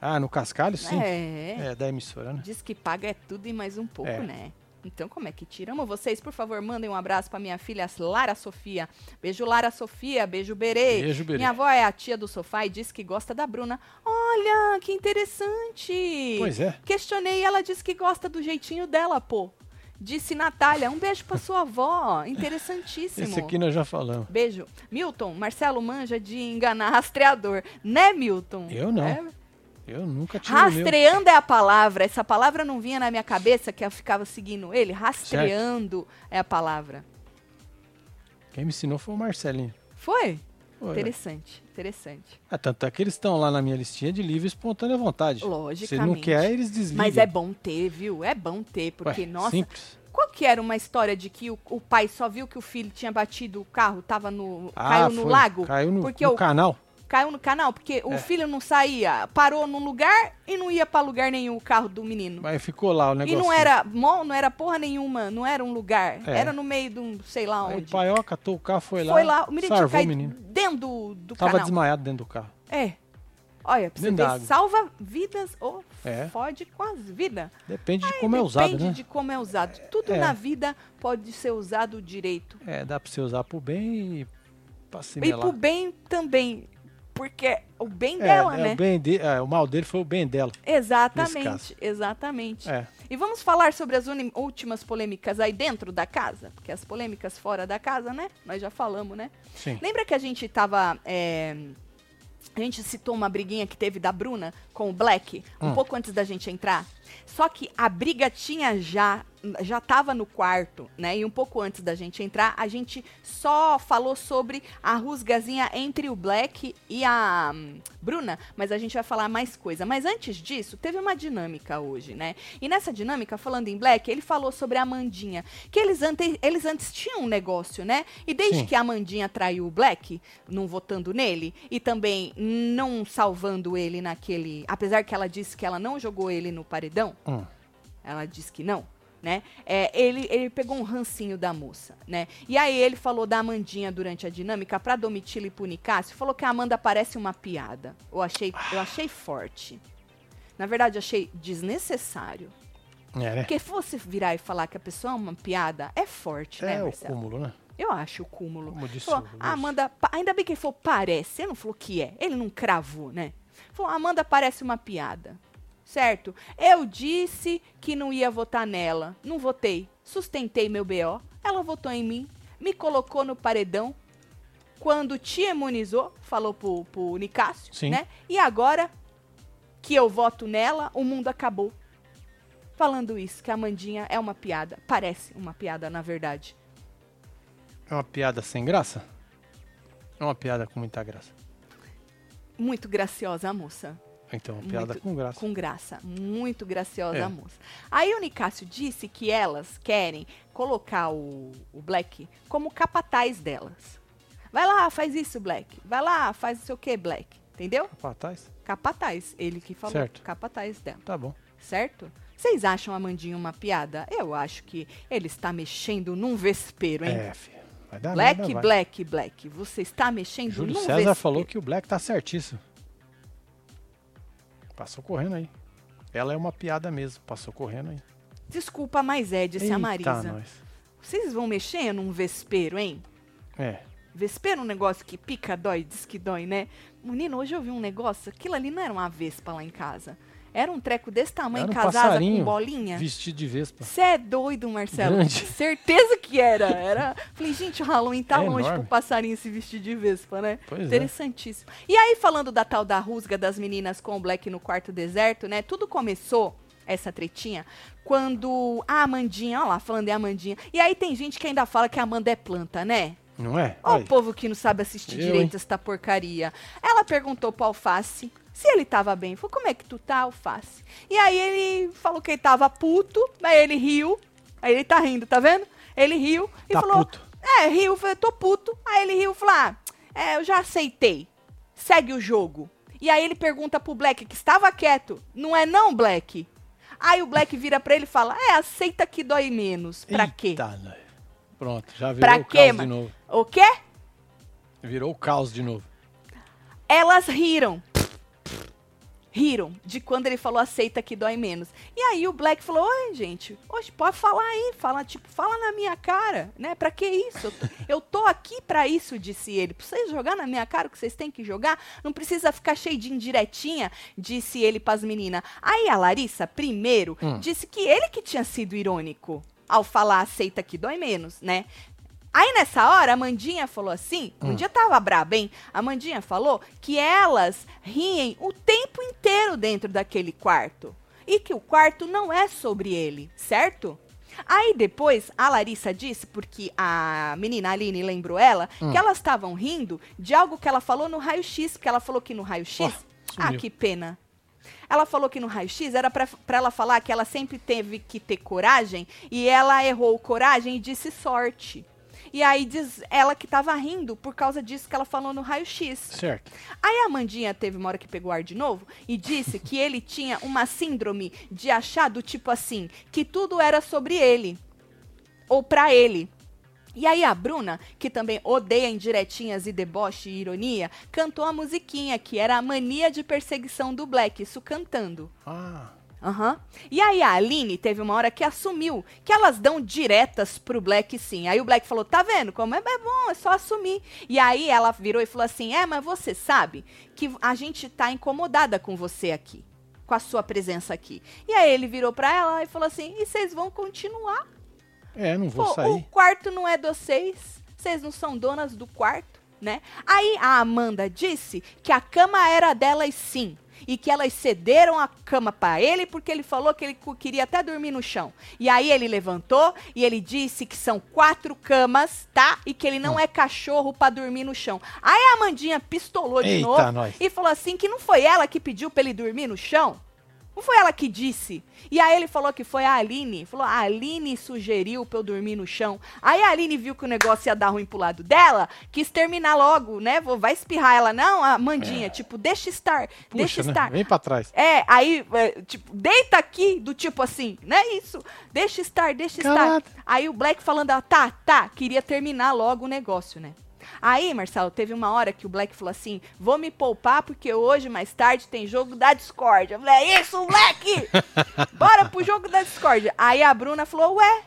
Ah, no cascalho, sim. É. É, da emissora, né? Diz que paga é tudo e mais um pouco, É. né? Então, como é que tira? Amo vocês, por favor, mandem um abraço pra minha filha Lara Sofia. Beijo, Lara Sofia. Beijo, Berê. Beijo, Berê. Minha avó é a tia do sofá e disse que gosta da Bruna. Olha, que interessante. Pois é. Questionei e ela disse que gosta do jeitinho dela, pô. Disse Natália, um beijo pra sua avó. Interessantíssimo. Esse aqui nós já falamos. Beijo. Milton, Marcelo manja de enganar rastreador. Né, Milton? Eu não. É? Eu nunca meu. Rastreando é a palavra. Essa palavra não vinha na minha cabeça que eu ficava seguindo ele. Rastreando é a palavra. Quem me ensinou foi o Marcelinho. Foi? Foi, Interessante, interessante. Ah, tanto é que eles estão lá na minha listinha de livre espontânea vontade. Se Logicamente. não quer, eles desligam. Mas é bom ter, viu? É bom ter, porque, Ué, nossa, Simples. qual que era uma história de que o, o pai só viu que o filho tinha batido o carro, tava no. Ah, caiu no foi. lago? Caiu no, porque no o, canal. Caiu no canal, porque o É. filho não saía, parou num lugar e não ia pra lugar nenhum o carro do menino. Mas ficou lá o E negócio. não era mall, não era porra nenhuma, não era um lugar. É. Era no meio de um, sei lá Aí onde. o pai, ó, catou o carro, foi, Foi lá, lá, o menino o menino. dentro do, do Tava canal. desmaiado dentro do carro. É. Olha, pra você Dentro da ver, salva vidas ou É. fode com as vidas. Depende de como é usado, Depende né? de como é usado. Tudo É. na vida pode ser usado direito. É, dá pra você usar pro bem e pra E assimilar. pro bem também. Porque o bem é, dela, é, né? O, bem de, é, o mal dele foi o bem dela. Exatamente, exatamente. É. E vamos falar sobre as últimas polêmicas aí dentro da casa? Porque as polêmicas fora da casa, né? Nós já falamos, né? Sim. Lembra que a gente tava. é, a gente citou uma briguinha que teve da Bruna com o Black, um Hum. pouco antes da gente entrar. Só que a briga tinha já. Já tava no quarto, né? E um pouco antes da gente entrar, a gente só falou sobre a rusgazinha entre o Black e a hum, Bruna, mas a gente vai falar mais coisa. Mas antes disso, teve uma dinâmica hoje, né? E nessa dinâmica, falando em Black, ele falou sobre a Amandinha, que eles, ante, eles antes tinham um negócio, né? E desde Sim. que a Amandinha traiu o Black, não votando nele, e também não salvando ele naquele. Apesar que ela disse que ela não jogou ele no paredão, Hum. ela disse que não. né? É, ele, ele pegou um rancinho da moça, né? E aí ele falou da Amandinha durante a dinâmica pra Domitila e pro Nicásio, falou que a Amanda parece uma piada. Eu achei, eu achei forte. Na verdade, achei desnecessário. É, né? Porque se você virar e falar que a pessoa é uma piada, é forte, né, É o Marcelo? cúmulo, né? Eu acho o cúmulo. Como disse Falou, a Amanda, pa- ainda bem que ele falou parece, ele não falou que é, ele não cravou, né? Falou, a Amanda parece uma piada, certo? Eu disse que não ia votar nela, não votei, sustentei meu BO, ela votou em mim, me colocou no paredão, quando te imunizou, falou pro, pro Nicásio, Sim. né? E agora que eu voto nela, o mundo acabou. Falando isso, que a Amandinha é uma piada, parece uma piada, na verdade. É uma piada sem graça? É uma piada com muita graça. Muito graciosa a moça. Então, uma piada Muito- com graça. Com graça. Muito graciosa É. a moça. Aí o Nicásio disse que elas querem colocar o, o Black como capataz delas. Vai lá, faz isso, Black. Vai lá, faz não sei o que, Black. Entendeu? Capataz? Capataz. Ele que falou. Certo. Capataz dela. Tá bom. Certo? Vocês acham a Mandinha uma piada? Eu acho que ele está mexendo num vespeiro, hein? É, filho. Vai dar Black, merda, vai. Black, Black. Você está mexendo Júlio num César vespeiro. falou que o Black tá certíssimo. Passou correndo aí. Ela é uma piada mesmo. Passou correndo aí. Desculpa, mas é, disse a Marisa. nós. Vocês vão mexer num vespeiro, hein? É. Vespeiro é um negócio que pica, dói, diz que dói, né? Menino, hoje eu vi um negócio, aquilo ali não era uma vespa lá em casa. Era um treco desse tamanho, Era um casada com bolinha. Vestido de vespa. Você é doido, Marcelo. Grande. (laughs) Certeza que era. era. Falei, gente, o Halloween tá É longe enorme. pro passarinho se vestir de vespa, né? Pois é. Interessantíssimo. E aí, falando da tal da rusga das meninas com o Black no quarto deserto, né? Tudo começou, essa tretinha, quando a Amandinha, ó lá, falando de Amandinha. E aí tem gente que ainda fala que a Amanda é planta, né? Não é? Olha, o povo que não sabe assistir Eu, direito hein? essa porcaria. Ela perguntou pro Alface se ele tava bem. Falou, como é que tu tá, Alface? E aí ele falou que ele tava puto, aí ele riu. Aí ele tá rindo, tá vendo? Ele riu e Tá falou... puto. É, riu, falou, tô puto. Aí ele riu e falou, ah, é, eu já aceitei. Segue o jogo. E aí ele pergunta pro Black, que estava quieto, não é não, Black? Aí o Black vira pra ele e fala, é, aceita que dói menos. Pra quê? Eita, nós. Pronto, já virou Pra o quê, caos de mano? novo. O quê? Virou o caos de novo. Elas riram. Riram de quando ele falou aceita que dói menos. E aí o Black falou: Oi, gente, hoje pode falar aí, fala, tipo, fala na minha cara, né? Pra que isso? Eu tô, eu tô aqui pra isso, disse ele. Pra vocês jogar na minha cara o que vocês têm que jogar, não precisa ficar cheio de indiretinha, disse ele pras meninas. Aí a Larissa, primeiro, Hum. disse que ele que tinha sido irônico ao falar aceita que dói menos, né? Aí nessa hora, a Mandinha falou assim, um Hum. dia tava braba, hein? A Mandinha falou que elas riem o tempo inteiro dentro daquele quarto. E que o quarto não é sobre ele, certo? Aí depois a Larissa disse, porque a menina Aline lembrou ela, Hum. que elas estavam rindo de algo que ela falou no raio-x, porque ela falou que no raio-x. Ó, ah, que pena. Ela falou que no raio-x era pra ela falar que ela sempre teve que ter coragem e ela errou coragem e disse sorte. E aí diz ela que tava rindo por causa disso que ela falou no raio-x. Certo. Aí a Amandinha teve uma hora que pegou ar de novo e disse que ele tinha uma síndrome de achar do tipo assim, que tudo era sobre ele. Ou pra ele. E aí a Bruna, que também odeia indiretinhas e deboche e ironia, cantou a musiquinha, que era a mania de perseguição do Black, isso cantando. Ah, Aham. E aí a Aline teve uma hora que assumiu que elas dão diretas pro Black sim. Aí o Black falou: tá vendo como é, é bom, é só assumir. E aí ela virou e falou assim: é, mas você sabe que a gente tá incomodada com você aqui. Com a sua presença aqui. E aí ele virou pra ela e falou assim: e vocês vão continuar? é, não vou Pô, o sair. quarto não é de vocês. Vocês não são donas do quarto, né? Aí a Amanda disse que a cama era delas sim. E que elas cederam a cama pra ele porque ele falou que ele queria até dormir no chão. E aí ele levantou e ele disse que são quatro camas, tá? E que ele Hum. não é cachorro pra dormir no chão. Aí a Amandinha pistolou de Eita, novo nós. e falou assim que não foi ela que pediu pra ele dormir no chão. Não foi ela que disse. E aí ele falou que foi a Aline. Falou, a Aline sugeriu pra eu dormir no chão. Aí a Aline viu que o negócio ia dar ruim pro lado dela, quis terminar logo, né? Vou, vai espirrar ela. Não, a Mandinha, tipo, deixa estar, deixa Puxa, né? estar. Vem pra trás. É, aí, é, tipo, deita aqui, do tipo assim, não é isso? Deixa estar, deixa Caraca. estar. Aí o Black falando, ah, tá, tá, queria terminar logo o negócio, né? Aí, Marcelo, teve uma hora que o Black falou assim: vou me poupar porque hoje, mais tarde, tem jogo da Discord. Eu falei, é isso, Black! (laughs) Bora pro jogo da Discord. Aí a Bruna falou, ué,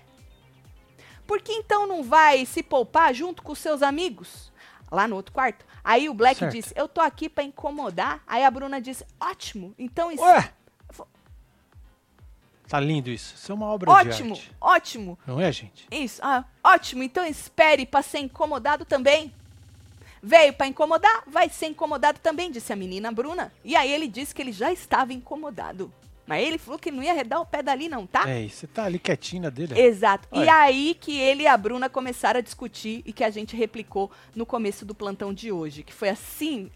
por que então não vai se poupar junto com seus amigos? Lá no outro quarto. Aí o Black Certo. disse, eu tô aqui pra incomodar. Aí a Bruna disse, ótimo, então isso... Ué! Tá lindo isso. Isso é uma obra Ótimo, de arte. ótimo. Não é, gente? Isso, ah, ótimo. Então espere pra ser incomodado também. Veio pra incomodar, vai ser incomodado também, disse a menina Bruna. E aí ele disse que ele já estava incomodado. Mas ele falou que não ia arredar o pé dali não, tá? É, e você tá ali quietinho na dele. Exato. E Olha. aí que ele e a Bruna começaram a discutir e que a gente replicou no começo do plantão de hoje. Que foi assim,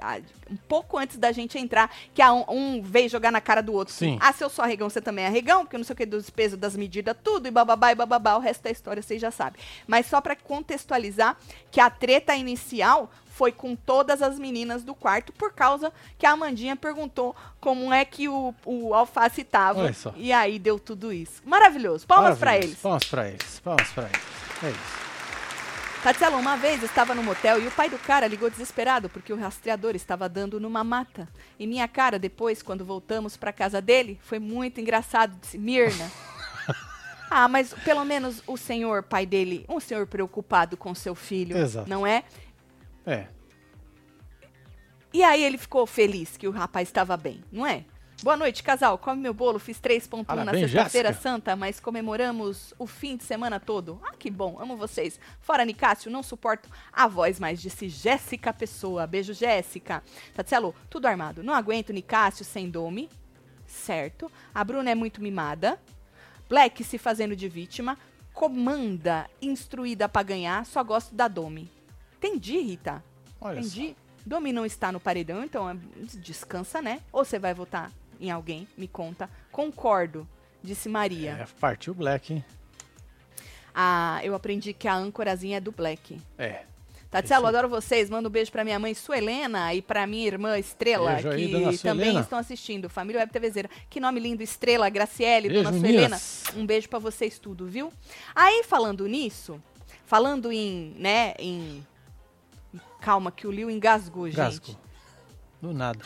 um pouco antes da gente entrar, que um, um veio jogar na cara do outro. Sim. Ah, se eu sou arregão, você também é arregão, porque eu não sei o que dos pesos, das medidas, tudo, e bababá e bababá, o resto da história vocês já sabem. Mas só pra contextualizar que a treta inicial foi com todas as meninas do quarto, por causa que a Amandinha perguntou como é que o, o alface tava. Olha só. E aí deu tudo isso. Maravilhoso. Palmas pra Maravilhoso. eles. Palmas pra eles. Palmas pra eles. É isso. Tatiana, uma vez estava no motel e o pai do cara ligou desesperado porque o rastreador estava dando numa mata. E minha cara, depois, quando voltamos pra casa dele, foi muito engraçado. Disse, Mirna. (laughs) ah, mas pelo menos o senhor, pai dele, um senhor preocupado com seu filho, Exato. não é? É. E aí ele ficou feliz que o rapaz estava bem, não é? Boa noite, casal. Come meu bolo. Fiz 3.1 na sexta-feira santa, mas comemoramos o fim de semana todo. Ah, que bom. Amo vocês. Fora Nicásio, não suporto a voz mais, disse Jéssica Pessoa. Beijo, Jéssica. Tatselo, tudo armado. Não aguento Nicásio sem dome. Certo. A Bruna é muito mimada. Black se fazendo de vítima. Comanda, instruída pra ganhar. Só gosto da Domi. Entendi, Rita. Olha Entendi. Domi não está no paredão, então é- descansa, né? Ou você vai votar em alguém? Me conta. Concordo, disse só. Maria. É, partiu Black, hein? Ah, eu aprendi que a âncorazinha é do Black. É. Tatielo, Isso. adoro vocês. Manda um beijo pra minha mãe Suelena e pra minha irmã Estrela, Beijo que também estão assistindo. Família Web TVzeira. Que nome lindo, Estrela, Graciele, Beijo, dona. Suelena. Um beijo pra vocês tudo, viu? Aí, falando nisso, falando em, né, em... Calma, que o Liu engasgou, gente. Gasco. Do nada.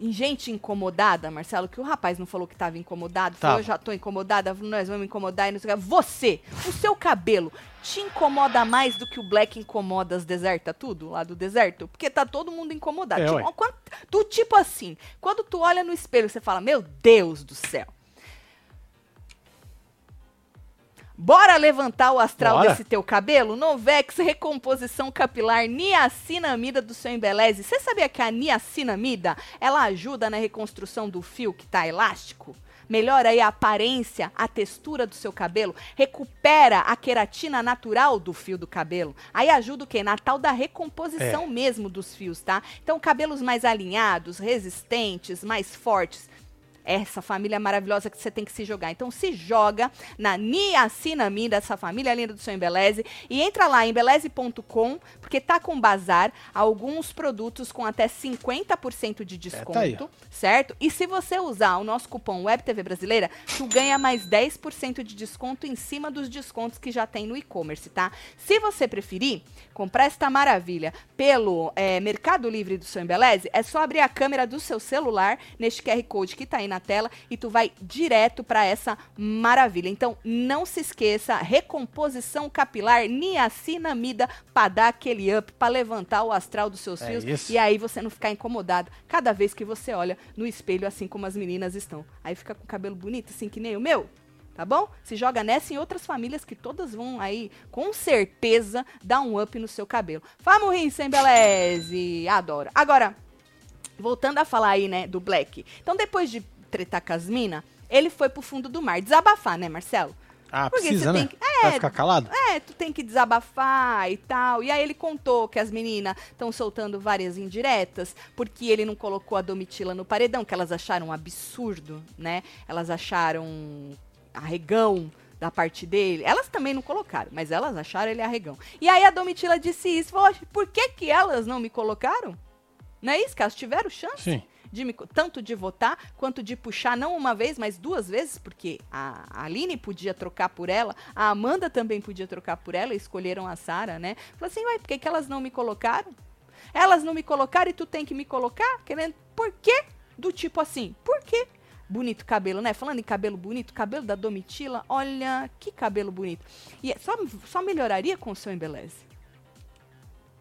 em gente incomodada, Marcelo, que o rapaz não falou que tava incomodado, falou, eu já tô incomodada, nós vamos incomodar e não sei o que. Você, o seu cabelo, te incomoda mais do que o Black incomoda as desertas, tudo lá do deserto? Porque tá todo mundo incomodado. É, Tipo, quando- do tipo assim, quando tu olha no espelho, você fala, meu Deus do céu. Bora levantar o astral Bora. desse teu cabelo? Novex Recomposição Capilar Niacinamida do seu Embeleze. Você sabia que a niacinamida, ela ajuda na reconstrução do fio que tá elástico? Melhora aí a aparência, a textura do seu cabelo, recupera a queratina natural do fio do cabelo. Aí ajuda o quê? Na tal da recomposição É. mesmo dos fios, tá? Então, cabelos mais alinhados, resistentes, mais fortes essa família maravilhosa que você tem que se jogar. Então se joga na niacinamida, essa família linda do seu Embeleze, e entra lá em embeleze.com, porque tá com bazar alguns produtos com até 50% de desconto, tá aí, ó. certo? E se você usar o nosso cupom WebTV Brasileira, tu ganha mais 10% de desconto em cima dos descontos que já tem no e-commerce, tá? Se você preferir comprar esta maravilha pelo eh, Mercado Livre do seu Embeleze, é só abrir a câmera do seu celular neste QR Code que tá aí na tela e tu vai direto para essa maravilha. Então, não se esqueça, recomposição capilar niacinamida para dar aquele up, para levantar o astral dos seus É fios isso. e aí você não ficar incomodado cada vez que você olha no espelho assim como as meninas estão. Aí fica com o cabelo bonito assim que nem o meu. Tá bom? Se joga nessa e em outras famílias que todas vão aí, com certeza, dar um up no seu cabelo. Vamos rir sem beleze. Adoro. Agora, voltando a falar aí, né, do Black. Então, depois de tretar com as mina, ele foi pro fundo do mar. Desabafar, né, Marcelo? Ah, Porque precisa, né? que- Vai é, ficar calado? É, tu tem que desabafar e tal. E aí ele contou que as meninas estão soltando várias indiretas, porque ele não colocou a Domitila no paredão, que elas acharam um absurdo, né? Elas acharam arregão da parte dele. Elas também não colocaram, mas elas acharam ele arregão. E aí a Domitila disse isso, falou, "Oxe, por que que elas não me colocaram? Não é isso? Que elas tiveram chance? Sim. De tanto de votar quanto de puxar não uma vez, mas duas vezes, porque a Aline podia trocar por ela, a Amanda também podia trocar por ela, escolheram a Sara, né? Falou assim, ué, por que, que elas não me colocaram? Elas não me colocaram e tu tem que me colocar? Querendo, por quê? Do tipo assim, por quê? Bonito cabelo, né? Falando em cabelo bonito, cabelo da Domitila, olha que cabelo bonito. E é- só, só melhoraria com o seu embeleze.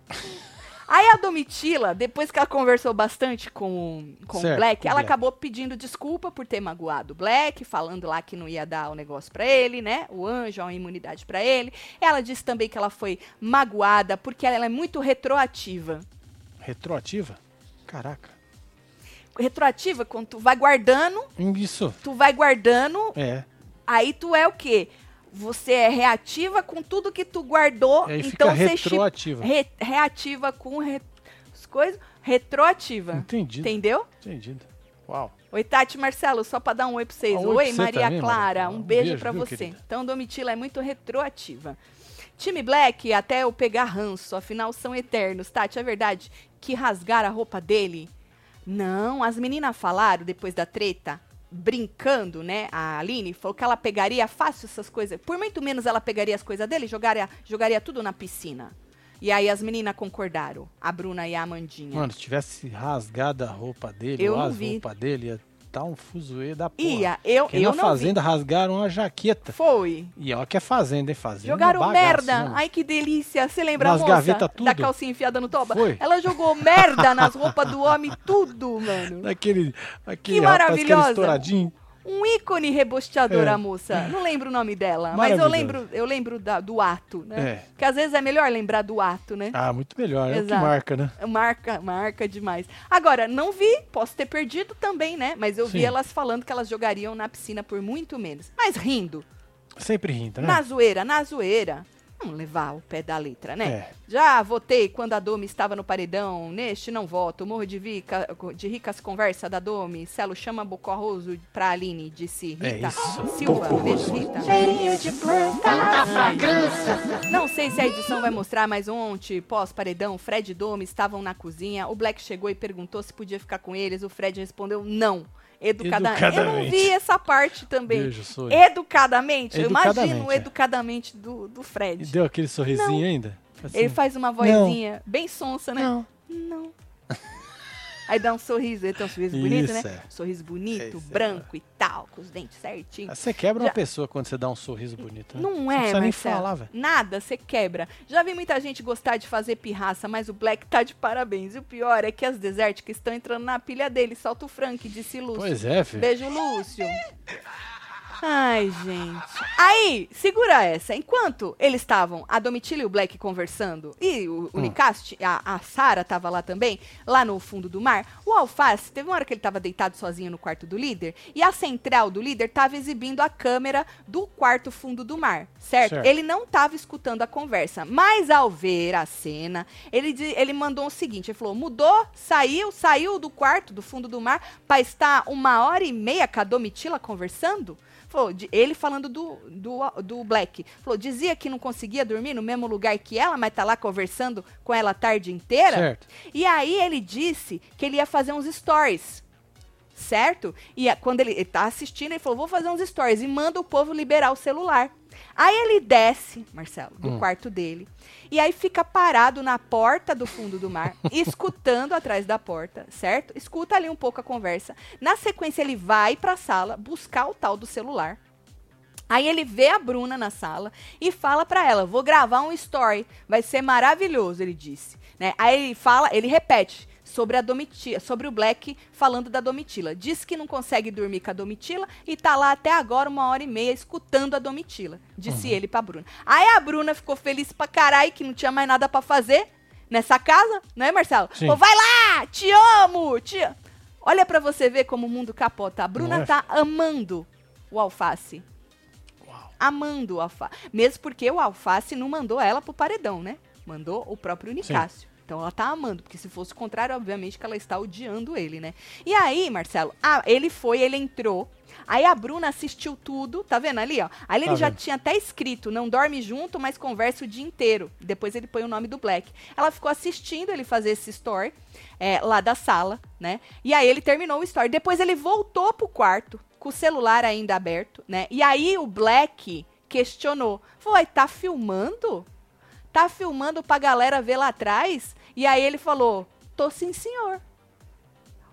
(laughs) Aí a Domitila, depois que ela conversou bastante com, com o Certo, Black, o ela Black. acabou pedindo desculpa por ter magoado o Black, falando lá que não ia dar o negócio pra ele, né? O anjo, a imunidade pra ele. Ela disse também que ela foi magoada porque ela é muito retroativa. Retroativa? Caraca. Retroativa, quando tu vai guardando, Isso. tu vai guardando, É. aí tu é o quê? Você é reativa com tudo que tu guardou, então você retroativa. re- reativa com re- as coisas, retroativa. Entendido. Entendeu? Entendido. Uau. Oi, Tati Marcelo, só pra dar um oi pra vocês. Ah, oi oi, Maria também, Clara, Maria. um beijo, beijo, pra viu, você. querida? Então, Domitila é muito retroativa. Time Black, até eu pegar ranço, afinal são eternos. Tati, é verdade que rasgaram a roupa dele? Não, as meninas falaram depois da treta, brincando, né? A Aline falou que ela pegaria fácil essas coisas. Por muito menos ela pegaria as coisas dele e jogaria, jogaria tudo na piscina. E aí as meninas concordaram, a Bruna e a Amandinha. Mano, se tivesse rasgado a roupa dele, Eu ou as roupas dele, ia dar um fuzuê da porra. Ia, eu, Porque eu na não fazenda rasgaram uma vi. jaqueta. Foi. E ó que é fazenda, hein? Fazenda. Jogaram bagaço, merda. né? Ai, que delícia. Você lembra Nas a moça gavetas, da tudo? calcinha enfiada no toba? Foi. Ela jogou merda nas roupas do homem, tudo, mano. (laughs) Daquele, aquele Que rapaz que maravilhosa. estouradinho. Um ícone rebosteador, É. a moça. Não lembro o nome dela, mas eu lembro, eu lembro da- do ato, né? É. Porque às vezes é melhor lembrar do ato, né? Ah, muito melhor. É o que Exato. marca, né? Marca, marca demais. Agora, não vi, posso ter perdido também, né? Mas eu vi Sim. elas falando que elas jogariam na piscina por muito menos. Mas rindo, Sempre rindo, né? na zoeira, na zoeira. Vamos levar o pé da letra, né? É. Já votei quando a Domi estava no paredão. Neste não voto. Morro de, rica, de ricas conversa da Domi. Celo chama Bocó Roso pra Aline, disse É Rita isso. Silva. Beijo, Rita. Não sei se a edição vai mostrar, mas ontem, pós-paredão, Fred e Domi estavam na cozinha. O Black chegou e perguntou se podia ficar com eles. O Fred respondeu não. Educadamente. Eu não Educadamente. vi essa parte também. Beijo, Sui. Educadamente? Eu imagino Educadamente, é. educadamente do, do Fred. E deu aquele sorrisinho ainda? Assim, Ele faz uma vozinha bem sonsa, né? Não. Não. Aí dá um sorriso, ele tem um sorriso bonito, né? Isso, é. Sorriso bonito, Isso, é. branco e tal, com os dentes certinhos. Você quebra uma Já- pessoa quando você dá um sorriso bonito, né? Não é, precisa nem Marcelo. falar, velho. Nada, você quebra. Já vi muita gente gostar de fazer pirraça, mas o Black tá de parabéns. E o pior é que as desérticas estão entrando na pilha dele. Solta o Frank, disse Lúcio. Pois é, filho. Beijo, Lúcio. (laughs) Ai, gente. Aí, segura essa. Enquanto eles estavam, a Domitila e o Black conversando, e o, o Hum. Nicast, a, a Sara tava lá também, lá no fundo do mar, o Alface, teve uma hora que ele tava deitado sozinho no quarto do líder, e a central do líder tava exibindo a câmera do quarto fundo do mar, certo? Certo. Ele não tava escutando a conversa, mas ao ver a cena, ele, ele mandou o seguinte, ele falou, mudou, saiu, saiu do quarto, do fundo do mar, pra estar uma hora e meia com a Domitila conversando? Falou, de- ele falando do, do, do Black. Falou, dizia que não conseguia dormir no mesmo lugar que ela, mas tá lá conversando com ela a tarde inteira. Certo. E aí ele disse que ele ia fazer uns stories. Certo? E a- quando ele, ele tá assistindo, ele falou: vou fazer uns stories e manda o povo liberar o celular. Aí ele desce, Marcelo, do Hum. quarto dele. E aí fica parado na porta do fundo do mar, (laughs) escutando atrás da porta, certo? Escuta ali um pouco a conversa. Na sequência, ele vai pra sala buscar o tal do celular. Aí ele vê a Bruna na sala e fala pra ela: "Vou gravar um story, vai ser maravilhoso", ele disse, né? Aí ele fala, ele repete sobre a Domitila, sobre o Black falando da Domitila. Diz que não consegue dormir com a Domitila e tá lá até agora uma hora e meia escutando a Domitila, disse ele pra Bruna. Aí a Bruna ficou feliz pra caralho que não tinha mais nada pra fazer nessa casa, né, Marcelo? Sim. Falou, vai lá, te amo, te amo." Olha pra você ver como o mundo capota. A Bruna Não é? tá amando o alface. Amando o Alface. Mesmo porque o Alface não mandou ela pro paredão, né? Mandou o próprio Nicásio. Então ela tá amando, porque se fosse o contrário, obviamente que ela está odiando ele, né? E aí, Marcelo, ah, ele foi, ele entrou. Aí a Bruna assistiu tudo, tá vendo ali, ó? Aí ele Tá já vendo. tinha até escrito, não dorme junto, mas conversa o dia inteiro. Depois ele põe o nome do Black. Ela ficou assistindo ele fazer esse story é, lá da sala, né? E aí ele terminou o story. Depois ele voltou pro quarto, com o celular ainda aberto, né? E aí o Black questionou. "Ai, tá filmando? Tá filmando pra galera ver lá atrás? E aí ele falou, tô sim, senhor.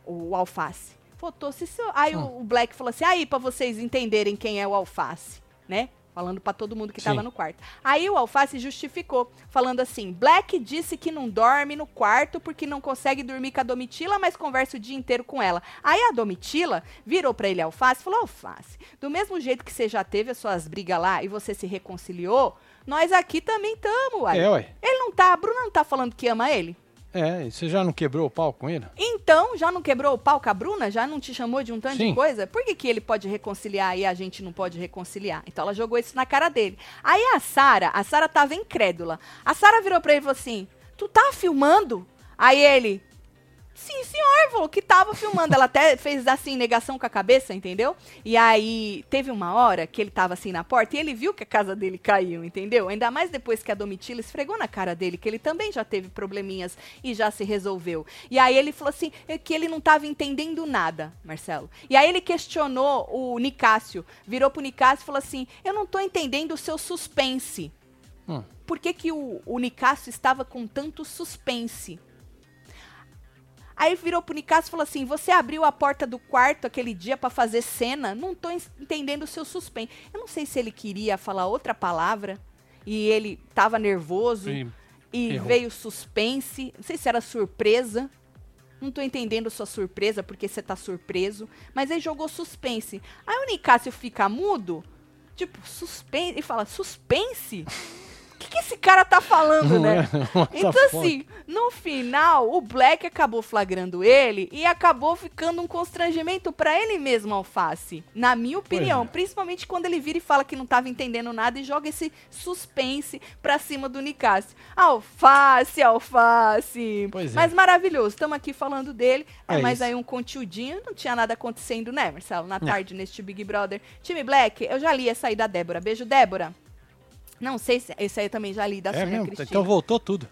O Alface. Falou, tô sim, senhor. Aí o- o Black falou assim, aí pra vocês entenderem quem é o Alface, né? Falando pra todo mundo que Sim. tava no quarto. Aí o Alface justificou, falando assim: Black disse que não dorme no quarto porque não consegue dormir com a Domitila, mas conversa o dia inteiro com ela. Aí a Domitila virou pra ele Alface e falou: Alface, do mesmo jeito que você já teve as suas brigas lá e você se reconciliou, nós aqui também tamo, uai. É, ué. Ele não tá, a Bruna não tá falando que ama ele? É, e você já não quebrou o pau com ele? Então, já não quebrou o pau com a Bruna? Já não te chamou de um tanto de Sim. coisa? Por que, que ele pode reconciliar e a gente não pode reconciliar? Então ela jogou isso na cara dele. Aí a Sara, a Sara tava incrédula. A Sara virou pra ele e falou assim: Tu tá filmando? Aí ele. Sim, senhor, falou que tava filmando. Ela até fez assim, negação com a cabeça, entendeu? E aí teve uma hora que ele tava assim na porta e ele viu que a casa dele caiu, entendeu? Ainda mais depois que a Domitila esfregou na cara dele, que ele também já teve probleminhas e já se resolveu. E aí ele falou assim, é que ele não tava entendendo nada, Marcelo. E aí ele questionou o Nicásio, virou pro Nicásio e falou assim, eu não tô entendendo o seu suspense. Hum. Por que, que o, o Nicásio estava com tanto suspense? Aí virou pro Nicásio e falou assim: Você abriu a porta do quarto aquele dia pra fazer cena? Não tô en- entendendo o seu suspense. Eu não sei se ele queria falar outra palavra e ele tava nervoso E e errou. veio suspense. Não sei se era surpresa. Não tô entendendo sua surpresa porque você tá surpreso. Mas aí jogou suspense. Aí o Nicásio fica mudo, tipo, suspense. E fala: Suspense? O que, que esse cara tá falando, né? é? (laughs) Então, assim, no final, o Black acabou flagrando ele e acabou ficando um constrangimento pra ele mesmo, Alface. Na minha opinião. é. Principalmente quando ele vira e fala que não tava entendendo nada e joga esse suspense pra cima do Nicásio. Alface, Alface. Pois é. Mas maravilhoso. Estamos aqui falando dele. É, É mais isso. aí um conteúdinho. Não tinha nada acontecendo, né, Marcelo? Na tarde, neste Big Brother. Time Black, eu já li essa aí da Débora. Beijo, Débora. Não sei se esse aí eu também já li da É Sônia mesmo? Cristina. Então voltou tudo.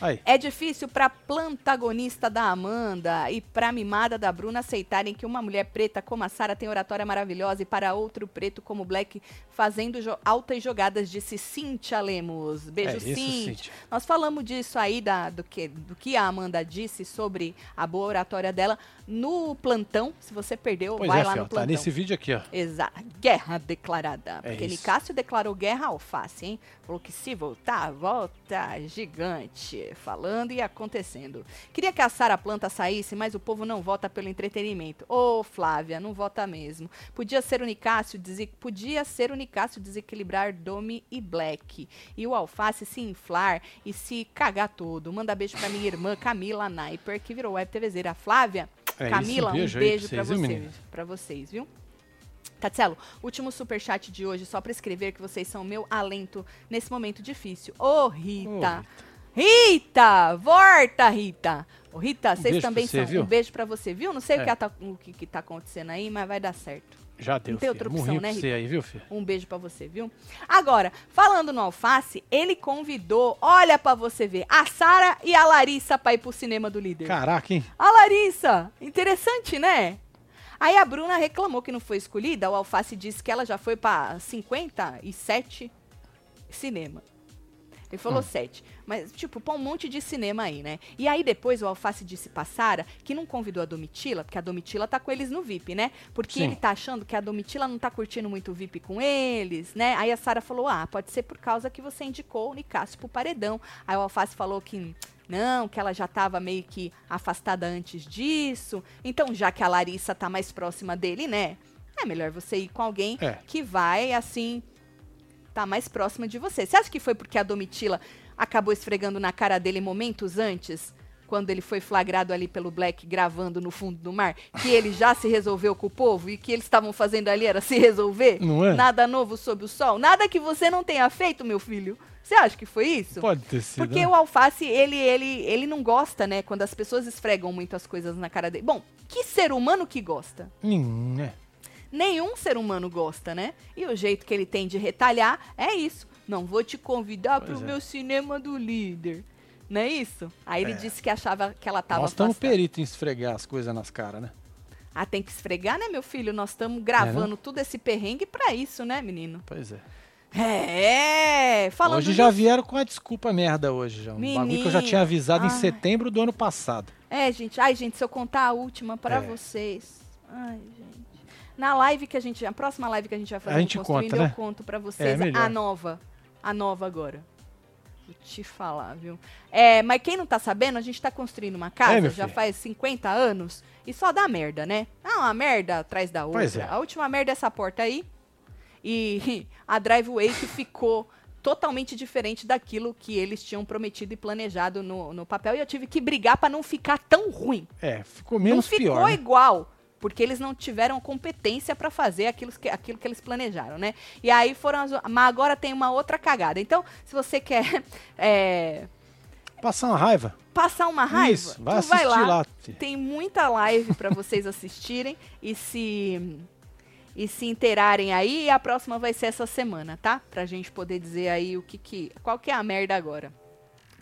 Aí. É difícil pra plantagonista da Amanda e pra mimada da Bruna aceitarem que uma mulher preta como a Sara tem oratória maravilhosa e para outro preto como o Black fazendo altas jogadas, disse Cintia Lemos. Beijo, É Cintia. Nós falamos disso aí, da, do, que, do que a Amanda disse sobre a boa oratória dela no plantão. Se você perdeu, Pois vai é, lá Fiel, no tá plantão. nesse vídeo aqui, ó. Exato. Guerra declarada. É Porque isso. Nicásio declarou guerra ao alface, hein? Falou que se voltar, volta gigante. Falando e acontecendo. Queria que a Sara Planta saísse, mas o povo não vota pelo entretenimento. Ô, Flávia, não vota mesmo. Podia ser o Nicásio, podia ser o Nicásio desequilibrar Domi e Black. E o Alface se inflar e se cagar todo. Manda beijo pra minha irmã Camila Naiper, que virou web TVzeira. Flávia, É isso, Camila, um beijo beijo pra pra vocês, viu, pra vocês, viu? Tatselo, último superchat de hoje, só pra escrever que vocês são meu alento nesse momento difícil. Ô, Rita! Rita! Volta, Rita! Ô, Rita, vocês também você, são. viu? Um beijo pra você, viu? Não sei o, É. que tá, o que, que tá acontecendo aí, mas vai dar certo. Já deu, tem filho. outra opção, Morri né, pra você aí, viu, filho? Um beijo pra você, viu? Agora, falando no Alface, ele convidou, olha pra você ver, a Sara e a Larissa pra ir pro cinema do líder. Caraca, hein? A Larissa! Interessante, né? Aí a Bruna reclamou que não foi escolhida. O Alface disse que ela já foi pra 57 cinema. Ele falou Hum. sete. Mas, tipo, pra um monte de cinema aí, né? E aí depois o Alface disse pra Sara que não convidou a Domitila, porque a Domitila tá com eles no VIP, né? Porque Sim. ele tá achando que a Domitila não tá curtindo muito o VIP com eles, né? Aí a Sara falou: ah, pode ser por causa que você indicou o Nicásio pro paredão. Aí o Alface falou que. Não, que ela já tava meio que afastada antes disso. Então, já que a Larissa tá mais próxima dele, né? É melhor você ir com alguém É. que vai, assim, tá mais próxima de você. Você acha que foi porque a Domitila acabou esfregando na cara dele momentos antes, quando ele foi flagrado ali pelo Black gravando no fundo do mar, que ele já se resolveu com o povo e que eles estavam fazendo ali era se resolver? Não é? Nada novo sob o sol? Nada que você não tenha feito, meu filho? Você acha que foi isso? Pode ter sido. Porque né? o alface, ele, ele, ele não gosta, né? Quando as pessoas esfregam muito as coisas na cara dele. Bom, que ser humano que gosta? Hum, é. Nenhum ser humano gosta, né? E o jeito que ele tem de retalhar é isso. Não vou te convidar Pois pro é. meu cinema do líder. Não é isso? Aí ele É. disse que achava que ela tava Nós estamos peritos em esfregar as coisas nas caras, né? Ah, tem que esfregar, né, meu filho? Nós estamos É, gravando tudo esse perrengue pra isso, né, menino? Pois é. É, falando hoje já vieram com a desculpa merda hoje já. Um bagulho que eu já tinha avisado em setembro do ano passado. É, gente. Ai, gente, se eu contar a última pra É. vocês. Ai, gente. Na live que a gente. A próxima live que a gente vai fazer A gente conta, né? eu conto pra vocês melhor. a nova. A nova agora. Vou te falar, viu? É, mas quem não tá sabendo, a gente tá construindo uma casa É, já faz 50 anos e só dá merda, né? Ah, uma merda atrás da outra. Pois é. A última merda é essa porta aí. E (laughs) a driveway que ficou totalmente diferente daquilo que eles tinham prometido e planejado no, no papel. E eu tive que brigar pra não ficar tão ruim É, ficou menos não ficou pior. né? igual, porque eles não tiveram competência para fazer aquilo que, aquilo que eles planejaram, né? E aí foram as, mas agora tem uma outra cagada. Então, se você quer (laughs) é, Passar uma raiva. passar uma raiva, Isso, vai tu vai assistir lá. lá. Tem muita live para vocês assistirem e se e se inteirarem aí. E a próxima vai ser essa semana, tá? Pra gente poder dizer aí o que que qual que é a merda agora.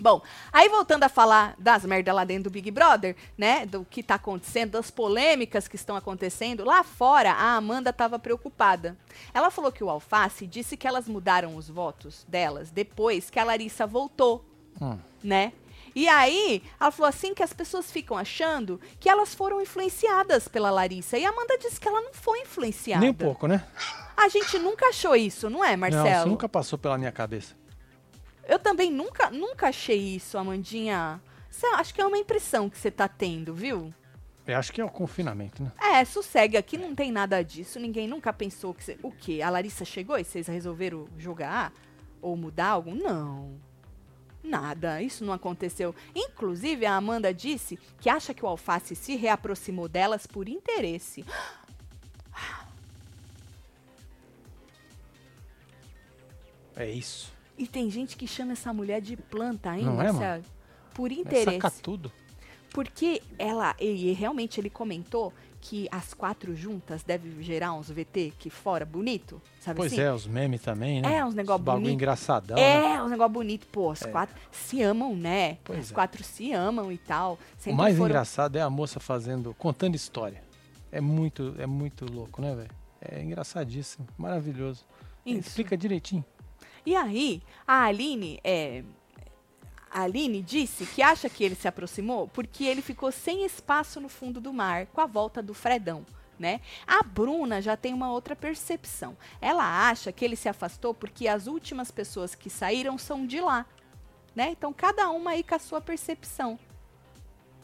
Bom, aí voltando a falar das merdas lá dentro do Big Brother, né? Do que tá acontecendo, das polêmicas que estão acontecendo, lá fora a Amanda estava preocupada. Ela falou que o Alface disse que elas mudaram os votos delas depois que a Larissa voltou Hum. né? E aí, ela falou assim que as pessoas ficam achando que elas foram influenciadas pela Larissa. E a Amanda disse que ela não foi influenciada. Nem um pouco, né? A gente nunca achou isso, não é, Não, Marcelo? isso nunca passou pela minha cabeça. Eu também nunca, nunca achei isso, Amandinha. Cê- acho que é uma impressão que você tá tendo, viu? Eu acho que é o confinamento, né? É, sossega, aqui não tem nada disso. Ninguém nunca pensou que... cê- o quê? A Larissa chegou e vocês resolveram jogar? Ou mudar algo? Não. Nada, isso não aconteceu. Inclusive, a Amanda disse que acha que o Alface se reaproximou delas por interesse. É isso. E tem gente que chama essa mulher de planta, hein, Não é, mano? Por É interesse. sacar tudo. Porque ela, e realmente ele comentou que as quatro juntas devem gerar uns VT que fora bonito, sabe Pois assim? é, os memes também, né? É, uns negócio Os bagulho engraçadão, né? É, um negócio bonito. Pô, as quatro se amam, né? Pois as é. quatro se amam e tal. O Sempre mais foram... engraçado é a moça fazendo, contando história. É muito, é muito louco, né, velho? É engraçadíssimo, maravilhoso. Isso. Explica direitinho. E aí, a Aline, é, a Aline disse que acha que ele se aproximou porque ele ficou sem espaço no fundo do mar com a volta do Fredão. Né? A Bruna já tem uma outra percepção. Ela acha que ele se afastou porque as últimas pessoas que saíram são de lá. Né? Então, cada uma aí com a sua percepção.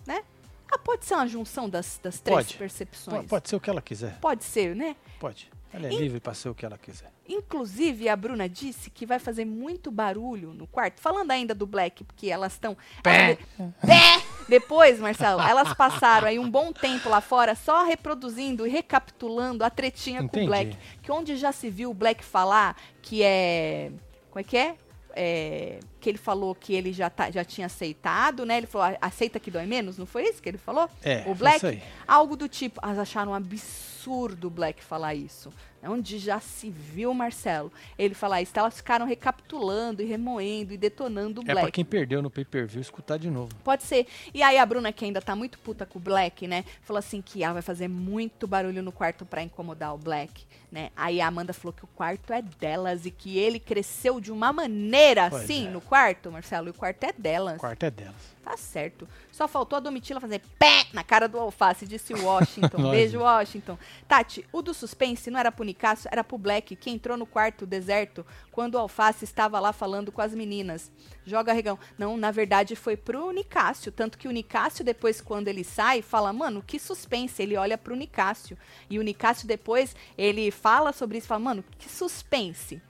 Né? Ah, pode ser uma junção das, das três Pode. percepções. Pode, pode ser o que ela quiser. Pode ser, né? Pode. Ela é Em- livre pra ser o que ela quiser. Inclusive, a Bruna disse que vai fazer muito barulho no quarto. Falando ainda do Black, porque elas estão. Pé. Pé! Depois, Marcelo, elas passaram aí um bom tempo lá fora só reproduzindo e recapitulando a tretinha com Entendi. o Black. Que onde já se viu o Black falar que é. Como é que é? É, que ele falou que ele já, tá, já tinha aceitado, né? Ele falou, "A- aceita que dói menos, não foi isso que ele falou? É, o Black, isso aí. algo do tipo, elas acharam um absurdo o Black falar isso. É Onde já se viu, Marcelo, ele falar isso. Elas ficaram recapitulando e remoendo e detonando o É Black. pra quem perdeu no pay-per-view escutar de novo. Pode ser. E aí a Bruna, que ainda tá muito puta com o Black, né? Falou assim que ela vai fazer muito barulho no quarto pra incomodar o Black, né? Aí a Amanda falou que o quarto é delas e que ele cresceu de uma maneira Pois assim é. no quarto, Marcelo. E o quarto é delas. O quarto é delas. Tá certo. Só faltou a Domitila fazer pé na cara do alface, disse o Washington. (laughs) Beijo, Washington. Tati, o do suspense não era pro Nicásio, era pro Black, que entrou no quarto deserto quando o alface estava lá falando com as meninas. Joga regão. Não, na verdade foi pro Nicásio. Tanto que o Nicásio, depois, quando ele sai, fala, mano, que suspense. Ele olha pro Nicásio. E o Nicásio, depois, ele fala sobre isso, fala, mano, que suspense.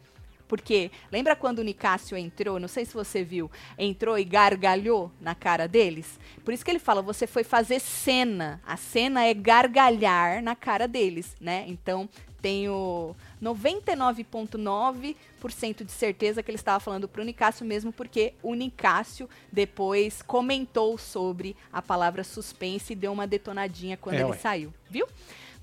Porque lembra quando o Nicásio entrou, não sei se você viu, entrou e gargalhou na cara deles? Por isso que ele fala, você foi fazer cena. A cena é gargalhar na cara deles, né? Então, tenho 99,9% de certeza que ele estava falando para o Nicásio mesmo, porque o Nicásio depois comentou sobre a palavra suspense e deu uma detonadinha quando É, ele ué. saiu, viu?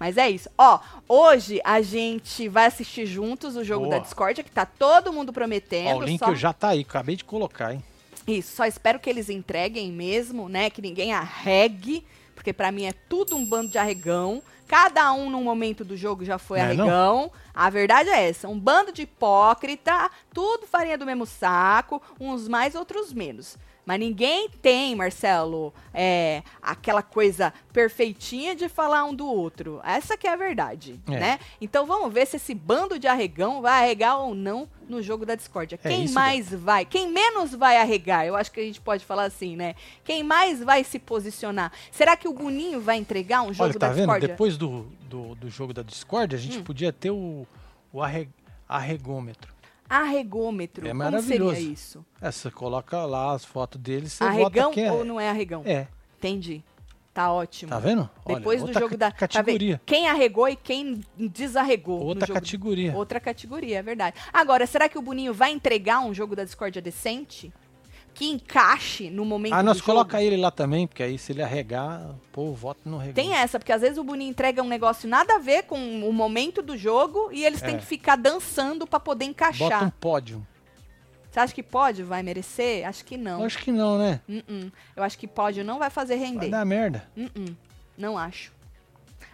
Mas é isso. Ó, hoje a gente vai assistir juntos o jogo Boa. da Discord, que tá todo mundo Ó, prometendo. o link só... já tá aí, acabei de colocar, hein? Isso, só espero que eles entreguem mesmo, né? Que ninguém arregue, porque pra mim é tudo um bando de arregão. Cada um num momento do jogo já foi Não é não? arregão. A verdade é essa, um bando de hipócrita, tudo farinha do mesmo saco, uns mais, outros menos. Mas ninguém tem, Marcelo, é, aquela coisa perfeitinha de falar um do outro. Essa que é a verdade, É. né? Então vamos ver se esse bando de arregão vai arregar ou não no jogo da discórdia. É Quem mais vai? Quem menos vai arregar? Eu acho que a gente pode falar assim, né? Quem mais vai se posicionar? Será que o Boninho vai entregar um jogo Olha, tá da vendo? discórdia? Depois do, do, do jogo da Discord, a gente Hum. podia ter o, o arre- arregômetro. Arregômetro. É Como maravilhoso. seria isso? É, você coloca lá as fotos dele, você Arregão vota quem é. ou não é arregão? É, Entendi. Tá ótimo. tá vendo? Olha, Depois do jogo da. tá categoria. quem arregou e quem desarregou. outra categoria. Outra categoria, é verdade. Agora, será que o Boninho vai entregar um jogo da discórdia decente? Que encaixe no momento Ah, nós jogo? coloca ele lá também, porque aí se ele arregar, pô, o voto não arregou. Tem essa, porque às vezes o Boninho entrega um negócio nada a ver com o momento do jogo e eles têm É. que ficar dançando pra poder Bota um encaixar. pódio. Você acha que pode? Vai merecer? Acho que não. Eu acho que não, né? Uh-uh. Eu acho que pode não vai fazer Vai render. dar merda. Uh-uh. Não acho.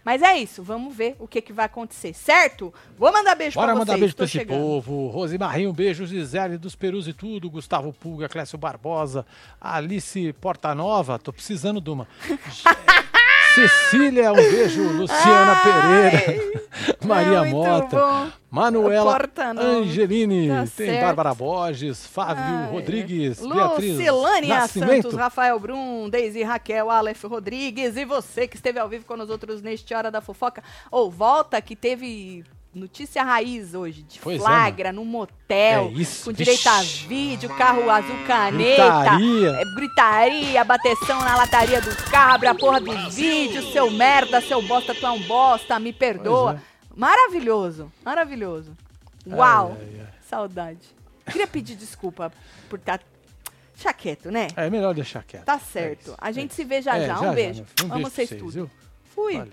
Mas é isso, vamos ver o que, que vai acontecer, certo? Vou mandar beijo Bora pra vocês. mandar beijo pra esse chegando. povo. Rose Barrinho, beijo. Gisele dos Perus e tudo. Gustavo Pulga, Clécio Barbosa. Alice Portanova, tô precisando de uma. (laughs) Cecília, um beijo. Luciana Pereira. (laughs) Maria Muito Mota. bom. Manuela. Angelini. Tá tem certo. Bárbara Borges. Fábio Ai. Rodrigues. Beatriz Lucilânia. Santos, Rafael Brum, Deise Raquel, Aleph Rodrigues e você que esteve ao vivo com nós outros neste Hora da Fofoca. Ou volta que teve notícia raiz hoje, de Pois é, flagra, num motel, É isso, com vixe. direito a vídeo, carro azul caneta, Gritaria. é, gritaria, bateção na lataria do carro, abre a porra do vídeo, seu merda, seu bosta, tu é um bosta, me perdoa. É. Maravilhoso, maravilhoso. Uau, Ai, ai, ai. saudade. Queria pedir desculpa por estar. Deixa quieto, né? É melhor deixar quieto. Tá É certo. isso, A é gente isso. se vê já É, já. Um beijo. meu filho. Um Amo beijo vocês vocês, tudo. viu? Fui. Valeu.